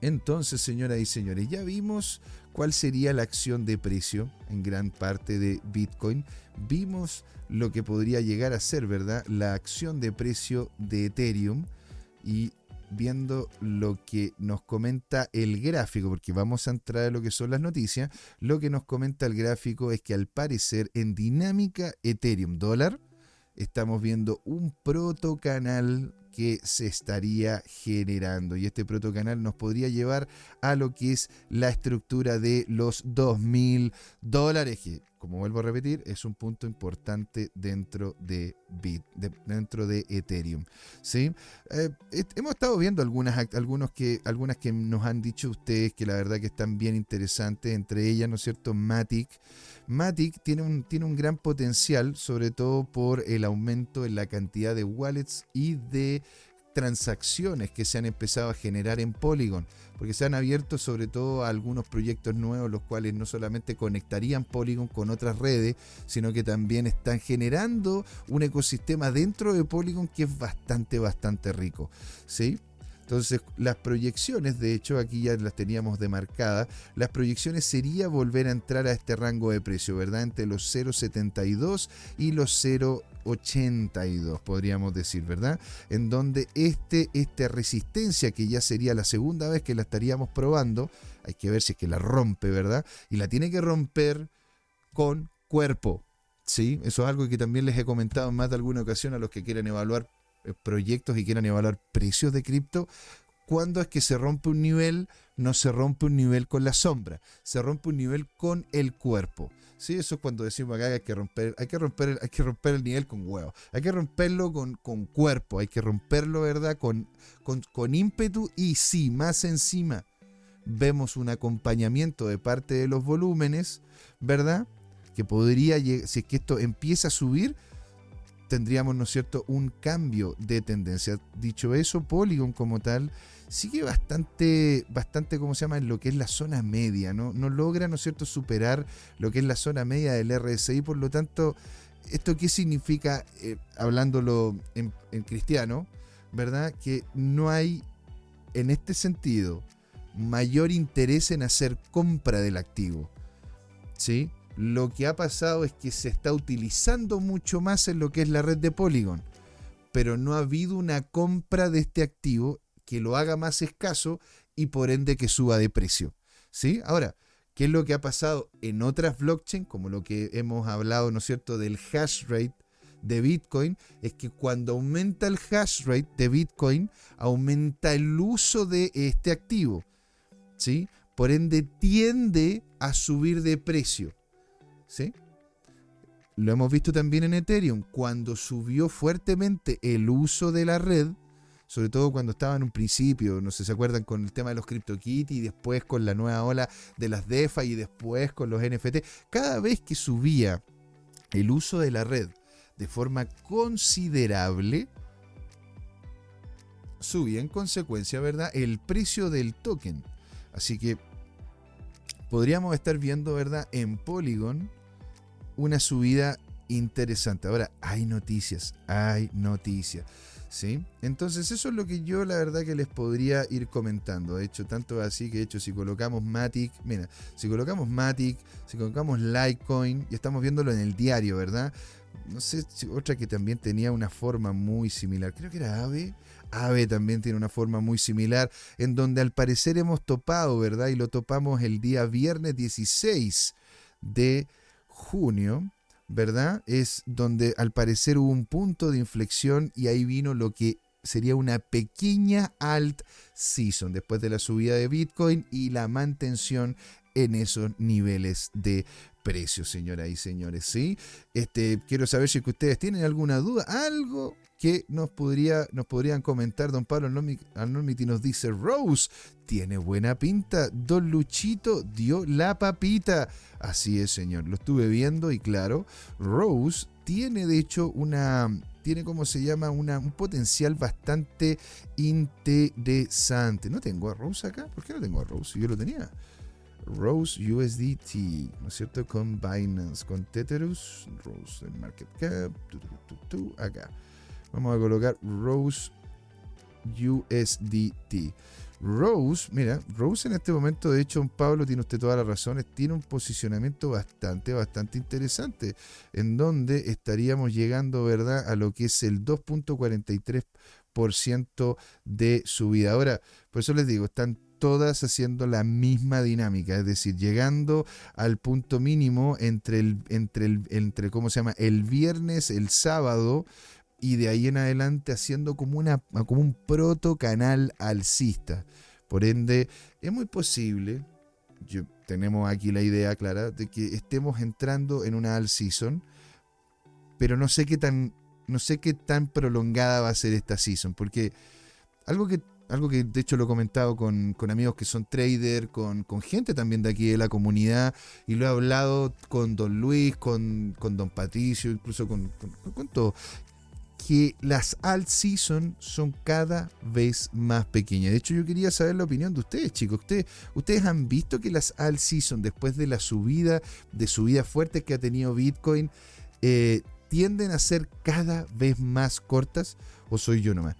Entonces, señoras y señores, ya vimos cuál sería la acción de precio en gran parte de Bitcoin. Vimos lo que podría llegar a ser, ¿verdad? La acción de precio de Ethereum y viendo lo que nos comenta el gráfico, porque vamos a entrar a lo que son las noticias, lo que nos comenta el gráfico es que al parecer en dinámica Ethereum dólar estamos viendo un protocanal que se estaría generando. Y este protocanal nos podría llevar a lo que es la estructura de los 2.000 dólares, que como vuelvo a repetir, es un punto importante dentro de Bit, dentro de Ethereum. ¿sí? Eh, hemos estado viendo algunas, algunos que, algunas que nos han dicho ustedes que la verdad que están bien interesantes, entre ellas, ¿no es cierto?, Matic. Matic tiene un, tiene un gran potencial, sobre todo por el aumento en la cantidad de wallets y de transacciones que se han empezado a generar en Polygon, porque se han abierto sobre todo algunos proyectos nuevos, los cuales no solamente conectarían Polygon con otras redes, sino que también están generando un ecosistema dentro de Polygon que es bastante, bastante rico. ¿sí? Entonces, las proyecciones, de hecho, aquí ya las teníamos demarcadas, las proyecciones sería volver a entrar a este rango de precio, ¿verdad? Entre los 0,72 y los 0,82, podríamos decir, ¿verdad? En donde este, esta resistencia, que ya sería la segunda vez que la estaríamos probando, hay que ver si es que la rompe, ¿verdad? Y la tiene que romper con cuerpo. Sí, eso es algo que también les he comentado en más de alguna ocasión a los que quieran evaluar proyectos y quieran evaluar precios de cripto, cuando es que se rompe un nivel, no se rompe un nivel con la sombra, se rompe un nivel con el cuerpo. ¿Sí? Eso es cuando decimos que hay que romper, hay que romper, hay que romper el nivel con huevo, hay que romperlo con, con cuerpo, hay que romperlo, ¿verdad? Con, con, con ímpetu y sí, más encima vemos un acompañamiento de parte de los volúmenes, ¿verdad? Que podría, si es que esto empieza a subir, tendríamos, ¿no es cierto?, un cambio de tendencia. Dicho eso, Polygon como tal sigue bastante, bastante, ¿cómo se llama?, en lo que es la zona media, ¿no? No logra, ¿no es cierto?, superar lo que es la zona media del RSI, por lo tanto, ¿esto qué significa, eh, hablándolo en, en cristiano, ¿verdad?, que no hay, en este sentido, mayor interés en hacer compra del activo, ¿sí?, lo que ha pasado es que se está utilizando mucho más en lo que es la red de Polygon, pero no ha habido una compra de este activo que lo haga más escaso y por ende que suba de precio. ¿Sí? Ahora, ¿qué es lo que ha pasado en otras blockchains, como lo que hemos hablado, ¿no es cierto?, del hash rate de Bitcoin, es que cuando aumenta el hash rate de Bitcoin, aumenta el uso de este activo. ¿Sí? Por ende, tiende a subir de precio. ¿Sí? Lo hemos visto también en Ethereum, cuando subió fuertemente el uso de la red, sobre todo cuando estaba en un principio, no sé si se acuerdan con el tema de los CryptoKitties y después con la nueva ola de las DeFi y después con los NFT, cada vez que subía el uso de la red de forma considerable, subía en consecuencia, ¿verdad?, el precio del token. Así que podríamos estar viendo, ¿verdad?, en Polygon una subida interesante. Ahora, hay noticias, hay noticias. ¿Sí? Entonces eso es lo que yo la verdad que les podría ir comentando. De hecho, tanto así que de hecho si colocamos Matic, mira, si colocamos Matic, si colocamos Litecoin, y estamos viéndolo en el diario, ¿verdad? No sé, si otra que también tenía una forma muy similar, creo que era Ave. Ave también tiene una forma muy similar, en donde al parecer hemos topado, ¿verdad? Y lo topamos el día viernes 16 de junio, ¿verdad? Es donde al parecer hubo un punto de inflexión y ahí vino lo que sería una pequeña alt season después de la subida de Bitcoin y la mantención en esos niveles de precios, señoras y señores. ¿sí? Este, quiero saber si ustedes tienen alguna duda, algo que nos, podría, nos podrían comentar. Don Pablo Alnormiti nos dice, Rose, tiene buena pinta. Don Luchito dio la papita. Así es, señor. Lo estuve viendo y claro, Rose tiene de hecho una... Tiene como se llama una, un potencial bastante interesante. ¿No tengo a Rose acá? ¿Por qué no tengo a Rose? Yo lo tenía. Rose USDT, ¿no es cierto? Con Binance, con Tetherus, Rose en Market Cap, acá. Vamos a colocar Rose USDT. Rose, mira, Rose en este momento, de hecho, Pablo tiene usted todas las razones, tiene un posicionamiento bastante, bastante interesante, en donde estaríamos llegando, ¿verdad?, a lo que es el 2.43% de subida. Ahora, por eso les digo, están todas haciendo la misma dinámica, es decir, llegando al punto mínimo entre el, entre el, entre, ¿cómo se llama? El viernes, el sábado, y de ahí en adelante haciendo como, una, como un proto canal alcista. Por ende, es muy posible, tenemos aquí la idea clara, de que estemos entrando en una all season, pero no sé qué tan, no sé qué tan prolongada va a ser esta season, porque algo que, algo que de hecho lo he comentado con, amigos que son traders, con, gente también de aquí de la comunidad, y lo he hablado con don Luis, con, con don Patricio, incluso con, con, con todo que las alt season son cada vez más pequeñas. De hecho, yo quería saber la opinión de ustedes, chicos. Ustedes, ustedes han visto que las alt season, después de la subida, de subida fuerte que ha tenido Bitcoin, eh, tienden a ser cada vez más cortas, o soy yo nomás.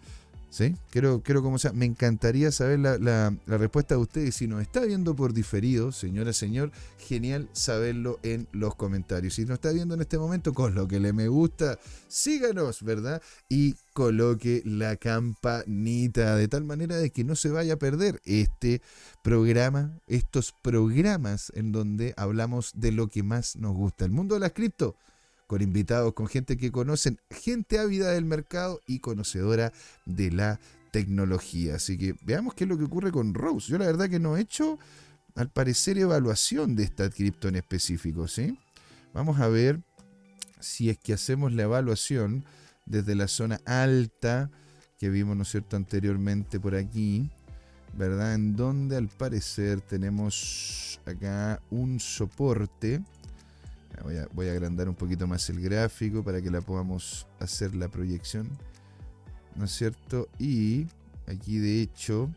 ¿Sí? Quiero, quiero como sea, me encantaría saber la, respuesta de ustedes. Si nos está viendo por diferido, señora, señor, genial saberlo en los comentarios. Si nos está viendo en este momento, con lo que le me gusta, síganos, ¿verdad? Y coloque la campanita de tal manera de que no se vaya a perder este programa, estos programas en donde hablamos de lo que más nos gusta, el mundo de las cripto con invitados, con gente que conocen, gente ávida del mercado y conocedora de la tecnología. Así que veamos qué es lo que ocurre con Rose. Yo la verdad que no he hecho, al parecer, evaluación de esta cripto en específico, ¿sí? Vamos a ver si es que hacemos la evaluación desde la zona alta que vimos, ¿no es cierto?, anteriormente por aquí, ¿verdad? En donde al parecer tenemos acá un soporte Voy a, agrandar un poquito más el gráfico para que la podamos hacer la proyección. ¿No es cierto? Y aquí de hecho,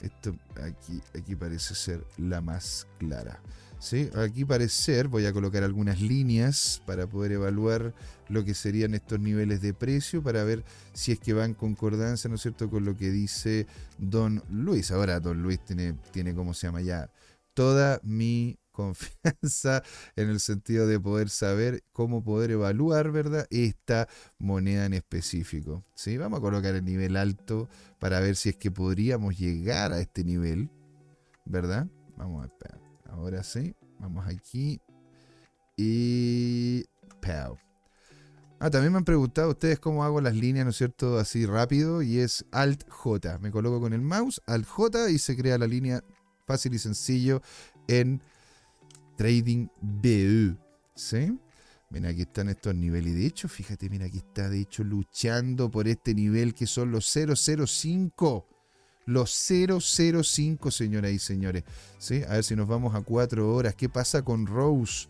esto aquí, aquí parece ser la más clara. ¿Sí? Aquí parece ser, voy a colocar algunas líneas para poder evaluar lo que serían estos niveles de precio para ver si es que va en concordancia, ¿no es cierto?, con lo que dice Don Luis. Ahora Don Luis tiene, tiene ¿cómo se llama ya? Toda mi confianza en el sentido de poder saber cómo poder evaluar, ¿verdad? Esta moneda en específico. ¿sí? Vamos a colocar el nivel alto para ver si es que podríamos llegar a este nivel, ¿verdad? Vamos a esperar. Ahora sí, vamos aquí. Y... Pow. Ah, también me han preguntado ustedes cómo hago las líneas, ¿no es cierto? Así rápido. Y es Alt J. Me coloco con el mouse, Alt J, y se crea la línea fácil y sencillo en Trading BU. ¿Sí? Mira, aquí están estos niveles. Y de hecho, fíjate, mira, aquí está de hecho luchando por este nivel que son los 005. Los 005, señoras y señores. ¿Sí? A ver si nos vamos a 4 horas. ¿Qué pasa con Rose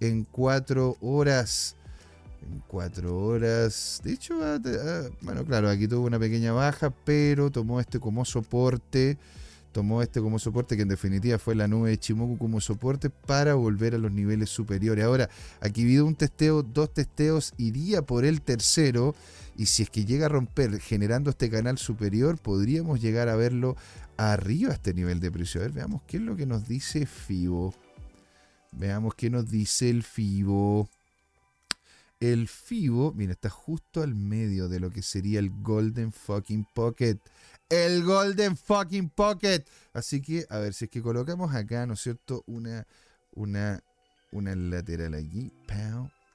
en 4 horas? En 4 horas. De hecho, ah, ah, bueno, claro, aquí tuvo una pequeña baja, pero tomó este como soporte tomó este como soporte, que en definitiva fue la nube de Chimoku como soporte para volver a los niveles superiores. Ahora, aquí habido un testeo, dos testeos, iría por el tercero, y si es que llega a romper generando este canal superior, podríamos llegar a verlo arriba a este nivel de precio. A ver, veamos qué es lo que nos dice FIBO. Veamos qué nos dice el FIBO. El FIBO, mira, está justo al medio de lo que sería el Golden Fucking Pocket el Golden Fucking Pocket. Así que, a ver, si es que colocamos acá, ¿no es cierto? Una, una, una lateral aquí,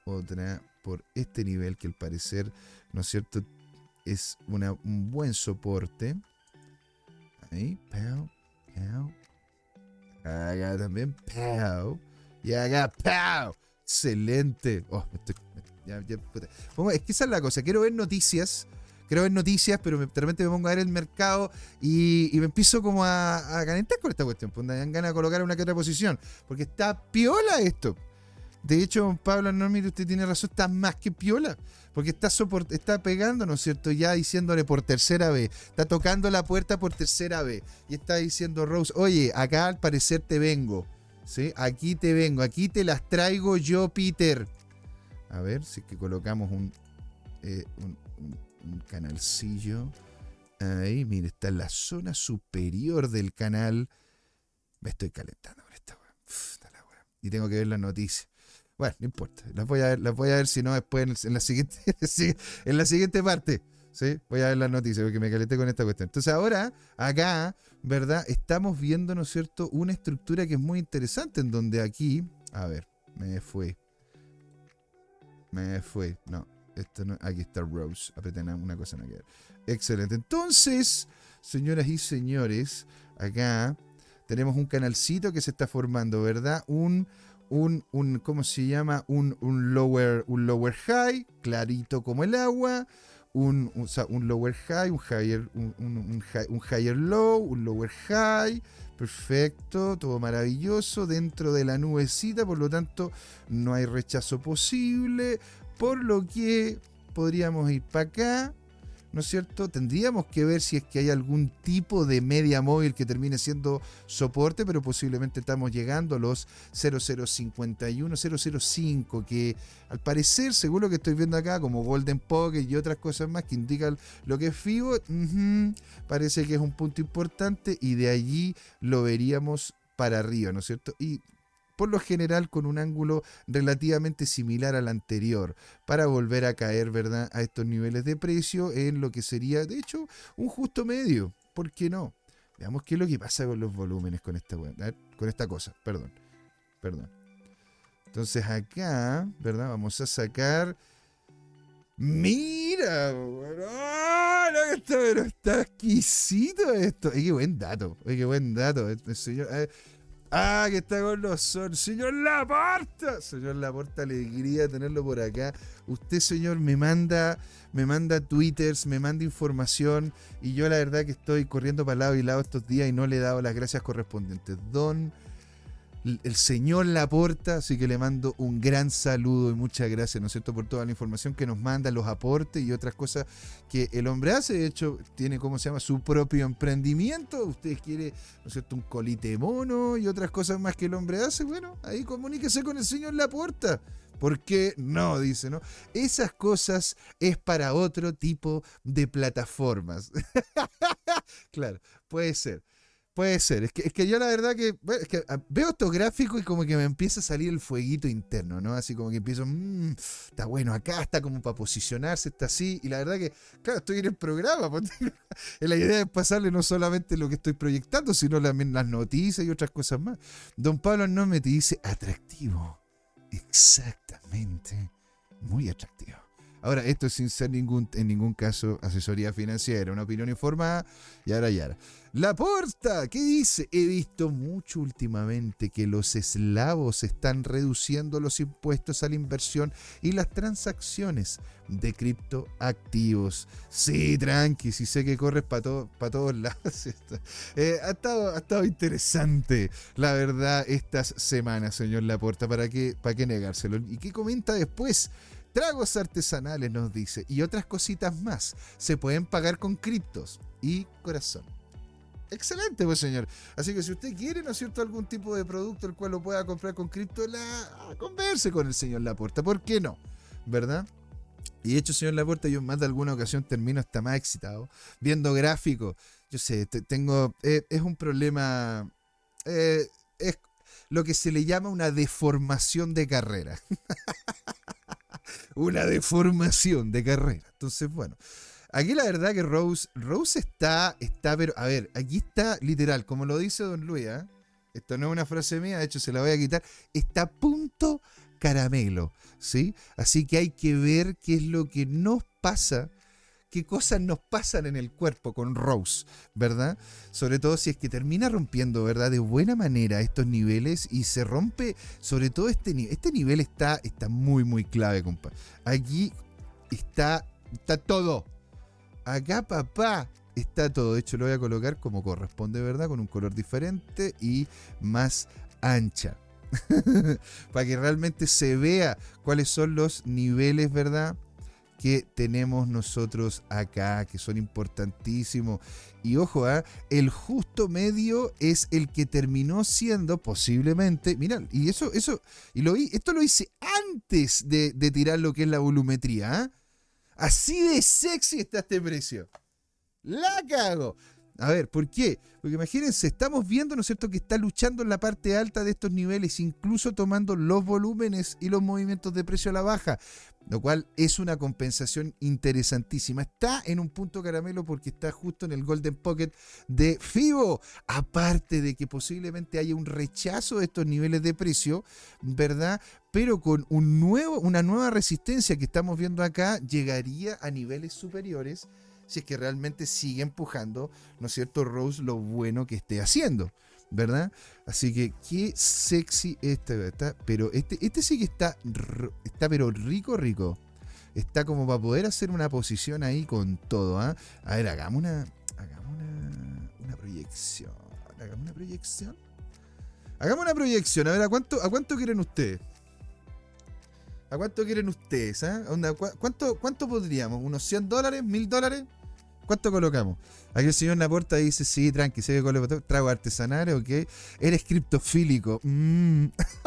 otra por este nivel que al parecer, ¿no es cierto? Es un buen soporte. Ahí, pow, pow. Acá también, pow. Y acá, pow. Excelente. Oh, es que esa es la cosa. Quiero ver noticias quiero ver noticias, pero de repente me pongo a ver el mercado y, me empiezo como a, calentar con esta cuestión. Pues me dan ganas de colocar una que otra posición. Porque está piola esto. De hecho, Pablo Normir, usted tiene razón, está más que piola. Porque está, está pegando, ¿no es cierto? Ya diciéndole por tercera vez. Está tocando la puerta por tercera vez. Y está diciendo Rose, oye, acá al parecer te vengo. ¿Sí? Aquí te vengo. Aquí te las traigo yo, Peter. A ver si es que colocamos un, eh, un canalcillo. Ahí, mire, está en la zona superior del canal. Me estoy calentando con esta weá. Y tengo que ver las noticias. Bueno, no importa. Las voy a ver, las voy a ver si no después en, la siguiente, en la siguiente parte. ¿sí? Voy a ver las noticias porque me calenté con esta cuestión. Entonces ahora, acá, ¿verdad? Estamos viendo, ¿no es cierto?, una estructura que es muy interesante en donde aquí, a ver, me fue. Me fue. No, aquí está Rose. Apreté una cosa no ver. Excelente. Entonces, señoras y señores, acá tenemos un canalcito que se está formando, ¿verdad? Un, un, un ¿cómo se llama? Un, un, lower, un lower high, clarito como el agua. Un, un, lower high, un higher, un, un, un higher low, un lower high. Perfecto, todo maravilloso dentro de la nubecita, por lo tanto no hay rechazo posible, por lo que, podríamos ir para acá, ¿no es cierto? Tendríamos que ver si es que hay algún tipo de media móvil que termine siendo soporte, pero posiblemente estamos llegando a los 0051, 005, que al parecer, según lo que estoy viendo acá, como Golden Pocket y otras cosas más que indican lo que es FIBO, parece que es un punto importante y de allí lo veríamos para arriba, ¿no es cierto? Y por lo general con un ángulo relativamente similar al anterior, para volver a caer, ¿verdad?, a estos niveles de precio en lo que sería, de hecho, un justo medio. ¿Por qué no? Veamos qué es lo que pasa con los volúmenes con esta, con esta cosa, perdón, perdón. Entonces acá, ¿verdad? Vamos a sacar... Mira, ¡Oh, está, pero está exquisito esto. qué buen dato, qué buen dato. El señor, Ah, que está con son. Señor Laporta. Señor Laporta, alegría tenerlo por acá. Usted, señor, me manda, me manda twitters, me manda información. Y yo la verdad que estoy corriendo para lado y lado estos días y no le he dado las gracias correspondientes. Don el señor Laporta, así que le mando un gran saludo y muchas gracias, ¿no es cierto?, por toda la información que nos manda, los aportes y otras cosas que el hombre hace. De hecho, tiene, ¿cómo se llama?, su propio emprendimiento. Usted quiere, ¿no es cierto?, un colite mono y otras cosas más que el hombre hace. Bueno, ahí comuníquese con el señor Laporta. ¿Por qué no? Dice, ¿no? Esas cosas es para otro tipo de plataformas. claro, puede ser. Puede ser. Es que, es que yo la verdad que, ah, veo estos gráficos y como que me empieza a salir el fueguito interno, ¿no? Así como que empiezo, mmm, está bueno, acá está como para posicionarse, está así. Y la verdad que, claro, estoy en el programa. Pues, la idea es pasarle no solamente lo que estoy proyectando, sino también las noticias y otras cosas más. Don Pablo no me dice atractivo. Exactamente. Muy atractivo. Ahora, esto es sin ser ningún, en ningún caso asesoría financiera, una opinión informada, y ahora ya. La porta, ¿qué dice? He visto mucho últimamente que los eslavos están reduciendo los impuestos a la inversión y las transacciones de criptoactivos. Sí, tranqui, si sé que corres para todos lados. Eh, ha, estado, ha estado interesante, la verdad, estas semanas, señor Laporta. ¿Para qué, para qué negárselo? ¿Y qué comenta después? Tragos artesanales nos dice y otras cositas más. Se pueden pagar con criptos y corazón. Excelente, pues señor. Así que si usted quiere, ¿no es cierto?, algún tipo de producto el cual lo pueda comprar con cripto, la, converse con el señor Laporta. ¿Por qué no? ¿Verdad? Y de hecho, señor Laporta, yo en más de alguna ocasión termino hasta más excitado viendo gráficos. Yo sé, tengo. Eh, es un problema. Eh, es lo que se le llama una deformación de carrera. una deformación de carrera. Entonces, bueno. Aquí la verdad que Rose, Rose está, está, pero, a ver, aquí está literal, como lo dice Don Luis, ¿eh? esto no es una frase mía, de hecho se la voy a quitar, está a punto caramelo, ¿sí? Así que hay que ver qué es lo que nos pasa, qué cosas nos pasan en el cuerpo con Rose, ¿verdad? Sobre todo si es que termina rompiendo, ¿verdad? De buena manera estos niveles y se rompe, sobre todo este nivel, este nivel está, está muy, muy clave, compa. Aquí está, está todo, Acá, papá, está todo. De hecho, lo voy a colocar como corresponde, ¿verdad? Con un color diferente y más ancha. Para que realmente se vea cuáles son los niveles, ¿verdad? Que tenemos nosotros acá, que son importantísimos. Y ojo, ¿ah? el justo medio es el que terminó siendo posiblemente, mira, y eso, eso, y lo esto lo hice antes de, tirar lo que es la volumetría, ¿ah? Así de sexy está este precio. La cago. A ver, ¿por qué? Porque imagínense, estamos viendo, ¿no es cierto?, que está luchando en la parte alta de estos niveles, incluso tomando los volúmenes y los movimientos de precio a la baja lo cual es una compensación interesantísima. Está en un punto caramelo porque está justo en el Golden Pocket de FIBO. Aparte de que posiblemente haya un rechazo de estos niveles de precio, ¿verdad? Pero con un nuevo, una nueva resistencia que estamos viendo acá, llegaría a niveles superiores si es que realmente sigue empujando, ¿no es cierto, Rose, lo bueno que esté haciendo. ¿verdad? Así que qué sexy este, ¿verdad? Pero este, este sí que está, está pero rico, rico. Está como para poder hacer una posición ahí con todo, ¿ah? A ver, hagamos una, hagamos una, una proyección. Hagamos una proyección. Hagamos una proyección. A ver, ¿a cuánto, a cuánto quieren ustedes? ¿A cuánto quieren ustedes? ¿cu- ¿cuánto, ¿Cuánto podríamos? ¿Unos 100 dólares? ¿1000 dólares? ¿Cuánto colocamos? Aquí el señor Laporta dice, sí, tranqui, sé que colo- trago artesanal, ok. Eres criptofílico. Mm.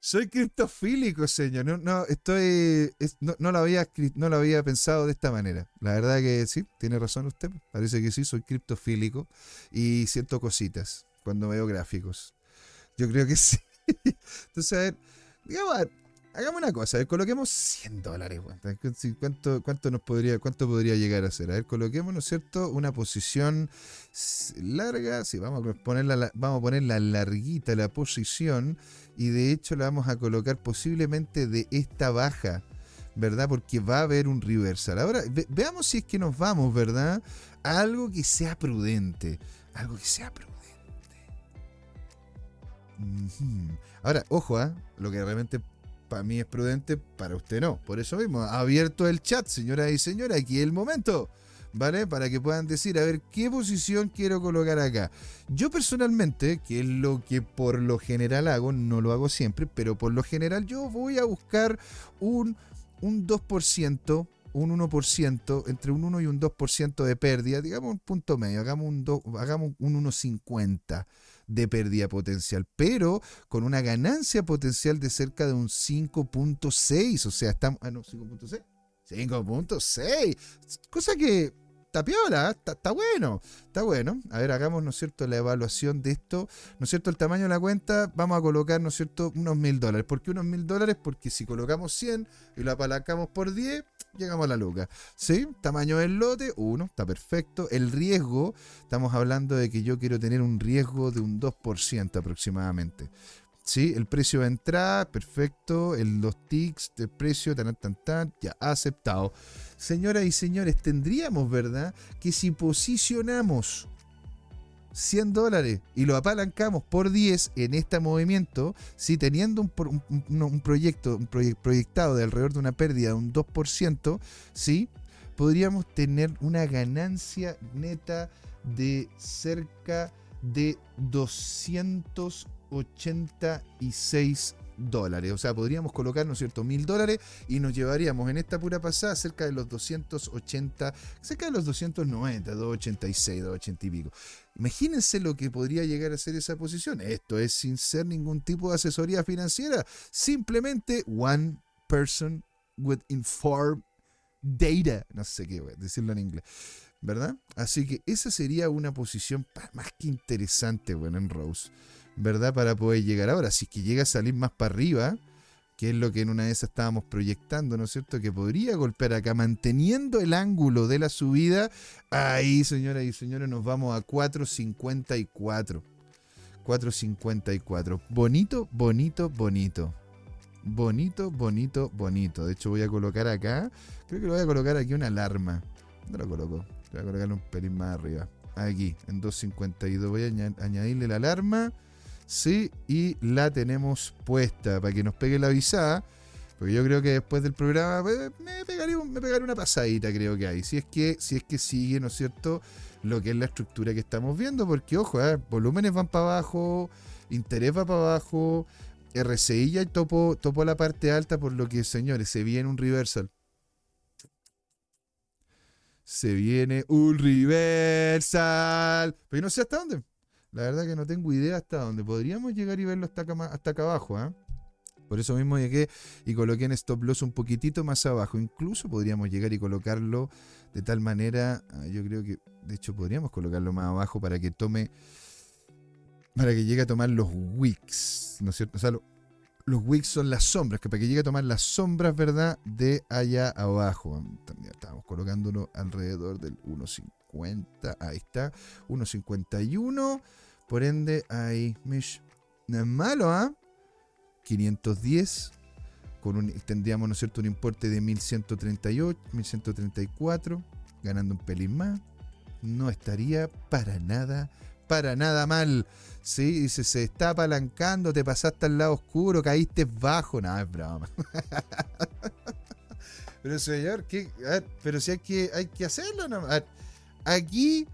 Soy criptofílico, señor. No, estoy. es- no, lo había, no lo había pensado de esta manera. La verdad que sí, tiene razón usted. Parece que sí, soy criptofílico. Y siento cositas cuando veo gráficos. Yo creo que sí. Entonces, a ver, digamos, hagamos una cosa, a ver, coloquemos 100 dólares. ¿Cuánto, cuánto, nos podría, ¿Cuánto podría llegar a ser? A ver, coloquemos, ¿no es cierto? Una posición larga. Sí, vamos a ponerla, la- vamos a ponerla larguita la posición. Y de hecho la vamos a colocar posiblemente de esta baja. ¿Verdad? Porque va a haber un reversal. Ahora, ve- veamos si es que nos vamos, ¿verdad? A algo que sea prudente. Algo que sea prudente. Ahora, ojo, ¿ah? lo que realmente para mí es prudente, para usted no. Por eso mismo, abierto el chat, señoras y señores, aquí es el momento, ¿vale? Para que puedan decir, a ver, ¿qué posición quiero colocar acá? Yo personalmente, que es lo que por lo general hago, no lo hago siempre, pero por lo general yo voy a buscar un, un 2%. Un 1%, entre un 1 y un 2% de pérdida, digamos un punto medio, hagamos un, hagamos un 1,50 de pérdida potencial, pero con una ganancia potencial de cerca de un 5.6. O sea, estamos. Ah, no, 5.6. 5.6. Cosa que está piola, está, bueno. Está bueno. A ver, hagamos, ¿no es cierto?, la evaluación de esto. ¿No es cierto? El tamaño de la cuenta, vamos a colocar, ¿no es cierto?, unos mil dólares. ¿Por qué unos mil dólares? Porque si colocamos 100 y lo apalancamos por 10, llegamos a la luca. ¿Sí? Tamaño del lote, 1, está perfecto. El riesgo, estamos hablando de que yo quiero tener un riesgo de un 2% aproximadamente. Sí, el precio de entrada, perfecto. El, los tics de precio, tan, tan, tan, ya aceptado. Señoras y señores, tendríamos, ¿verdad? Que si posicionamos 100 dólares y lo apalancamos por 10 en este movimiento, si teniendo un, un- proyecto proyectado de alrededor de una pérdida de un 2%, ¿sí? podríamos tener una ganancia neta de cerca de 286 dólares. O sea, podríamos colocar, ¿no es cierto?, mil dólares y nos llevaríamos en esta pura pasada cerca de los 280, cerca de los 290, 286, 280 y pico. Imagínense lo que podría llegar a ser esa posición. Esto es sin ser ningún tipo de asesoría financiera. Simplemente one person with informed data. No sé qué, decirlo en inglés. ¿Verdad? Así que esa sería una posición más que interesante, bueno, en Rose. ¿Verdad? Para poder llegar ahora. Si es que llega a salir más para arriba, que es lo que en una de esas estábamos proyectando, ¿no es cierto? Que podría golpear acá, manteniendo el ángulo de la subida. Ahí, señoras y señores, nos vamos a 4.54. 4.54. Bonito, bonito, bonito. Bonito, bonito, bonito. De hecho, voy a colocar acá. Creo que lo voy a colocar aquí una alarma. ¿Dónde lo coloco? Voy a colocarlo un pelín más arriba. Aquí, en 2.52. Voy a aña- añadirle la alarma. Sí, y la tenemos puesta para que nos pegue la avisada. Porque yo creo que después del programa pues, me pegaré, una pasadita, creo que hay. Si es que, si es que sigue, ¿no es cierto? Lo que es la estructura que estamos viendo. Porque, ojo, eh, volúmenes van para abajo, interés va para abajo, RCI ya topó, topó la parte alta, por lo que, señores, se viene un reversal. Se viene un reversal. Pero yo no sé hasta dónde. La verdad que no tengo idea hasta dónde. Podríamos llegar y verlo hasta acá, hasta acá abajo. ¿ah? Por eso mismo llegué y coloqué en stop loss un poquitito más abajo. Incluso podríamos llegar y colocarlo de tal manera. ah, Yo creo que, de hecho, podríamos colocarlo más abajo para que tome. Para que llegue a tomar los wicks. ¿No es cierto? O sea, lo- los wicks son las sombras. Que para que llegue a tomar las sombras, ¿verdad? De allá abajo. También colocándolo alrededor del 1.50. Ahí está. 1.51. Por ende, ahí. Mish. No es malo, ¿ah? 510. Con un, tendríamos, ¿no es cierto?, un importe de 1138, 1134. Ganando un pelín más. No estaría para nada, para nada mal. Sí, dice, se está apalancando, te pasaste al lado oscuro, caíste bajo. Nada, es broma. pero señor, ¿qué? Pero si hay que, hay que hacerlo, ¿no? Aquí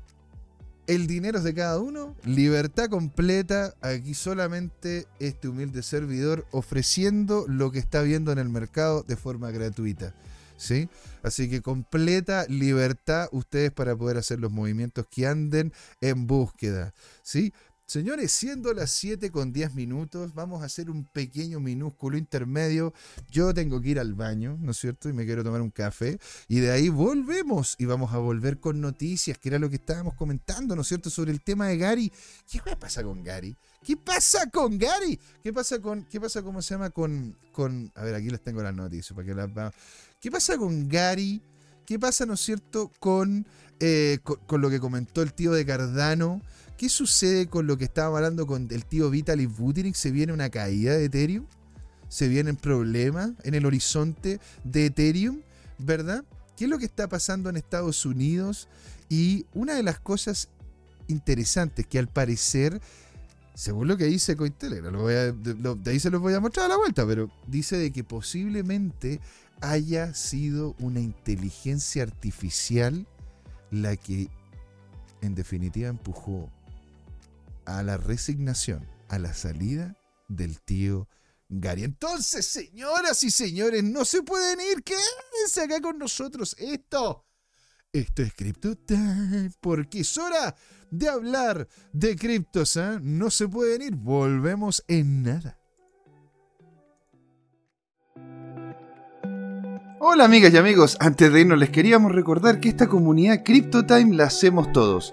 El dinero es de cada uno, libertad completa, aquí solamente este humilde servidor ofreciendo lo que está viendo en el mercado de forma gratuita. ¿Sí? Así que completa libertad ustedes para poder hacer los movimientos que anden en búsqueda. ¿Sí? Señores, siendo las 7 con 10 minutos, vamos a hacer un pequeño minúsculo intermedio. Yo tengo que ir al baño, ¿no es cierto? Y me quiero tomar un café. Y de ahí volvemos y vamos a volver con noticias, que era lo que estábamos comentando, ¿no es cierto? Sobre el tema de Gary. ¿Qué pasa con Gary? ¿Qué pasa con Gary? ¿Qué pasa con, qué pasa, cómo se llama, con, con, a ver, aquí les tengo las noticias para que las ¿Qué pasa con Gary? ¿Qué pasa, no es cierto, con, eh, con, lo que comentó el tío de Cardano? ¿Qué sucede con lo que estaba hablando con el tío Vitaly Buterin? ¿Se viene una caída de Ethereum? ¿Se vienen problemas en el horizonte de Ethereum? ¿Verdad? ¿Qué es lo que está pasando en Estados Unidos? Y una de las cosas interesantes que al parecer, según lo que dice Cointelegraph, de ahí se los voy a mostrar a la vuelta, pero dice de que posiblemente haya sido una inteligencia artificial la que en definitiva empujó a la resignación, a la salida del tío Gary. Entonces, señoras y señores, no se pueden ir, quédense acá con nosotros. Esto, esto es Crypto Time, porque es hora de hablar de criptos, ¿eh? No se pueden ir, volvemos en nada. Hola amigas y amigos, antes de irnos les queríamos recordar que esta comunidad CryptoTime la hacemos todos,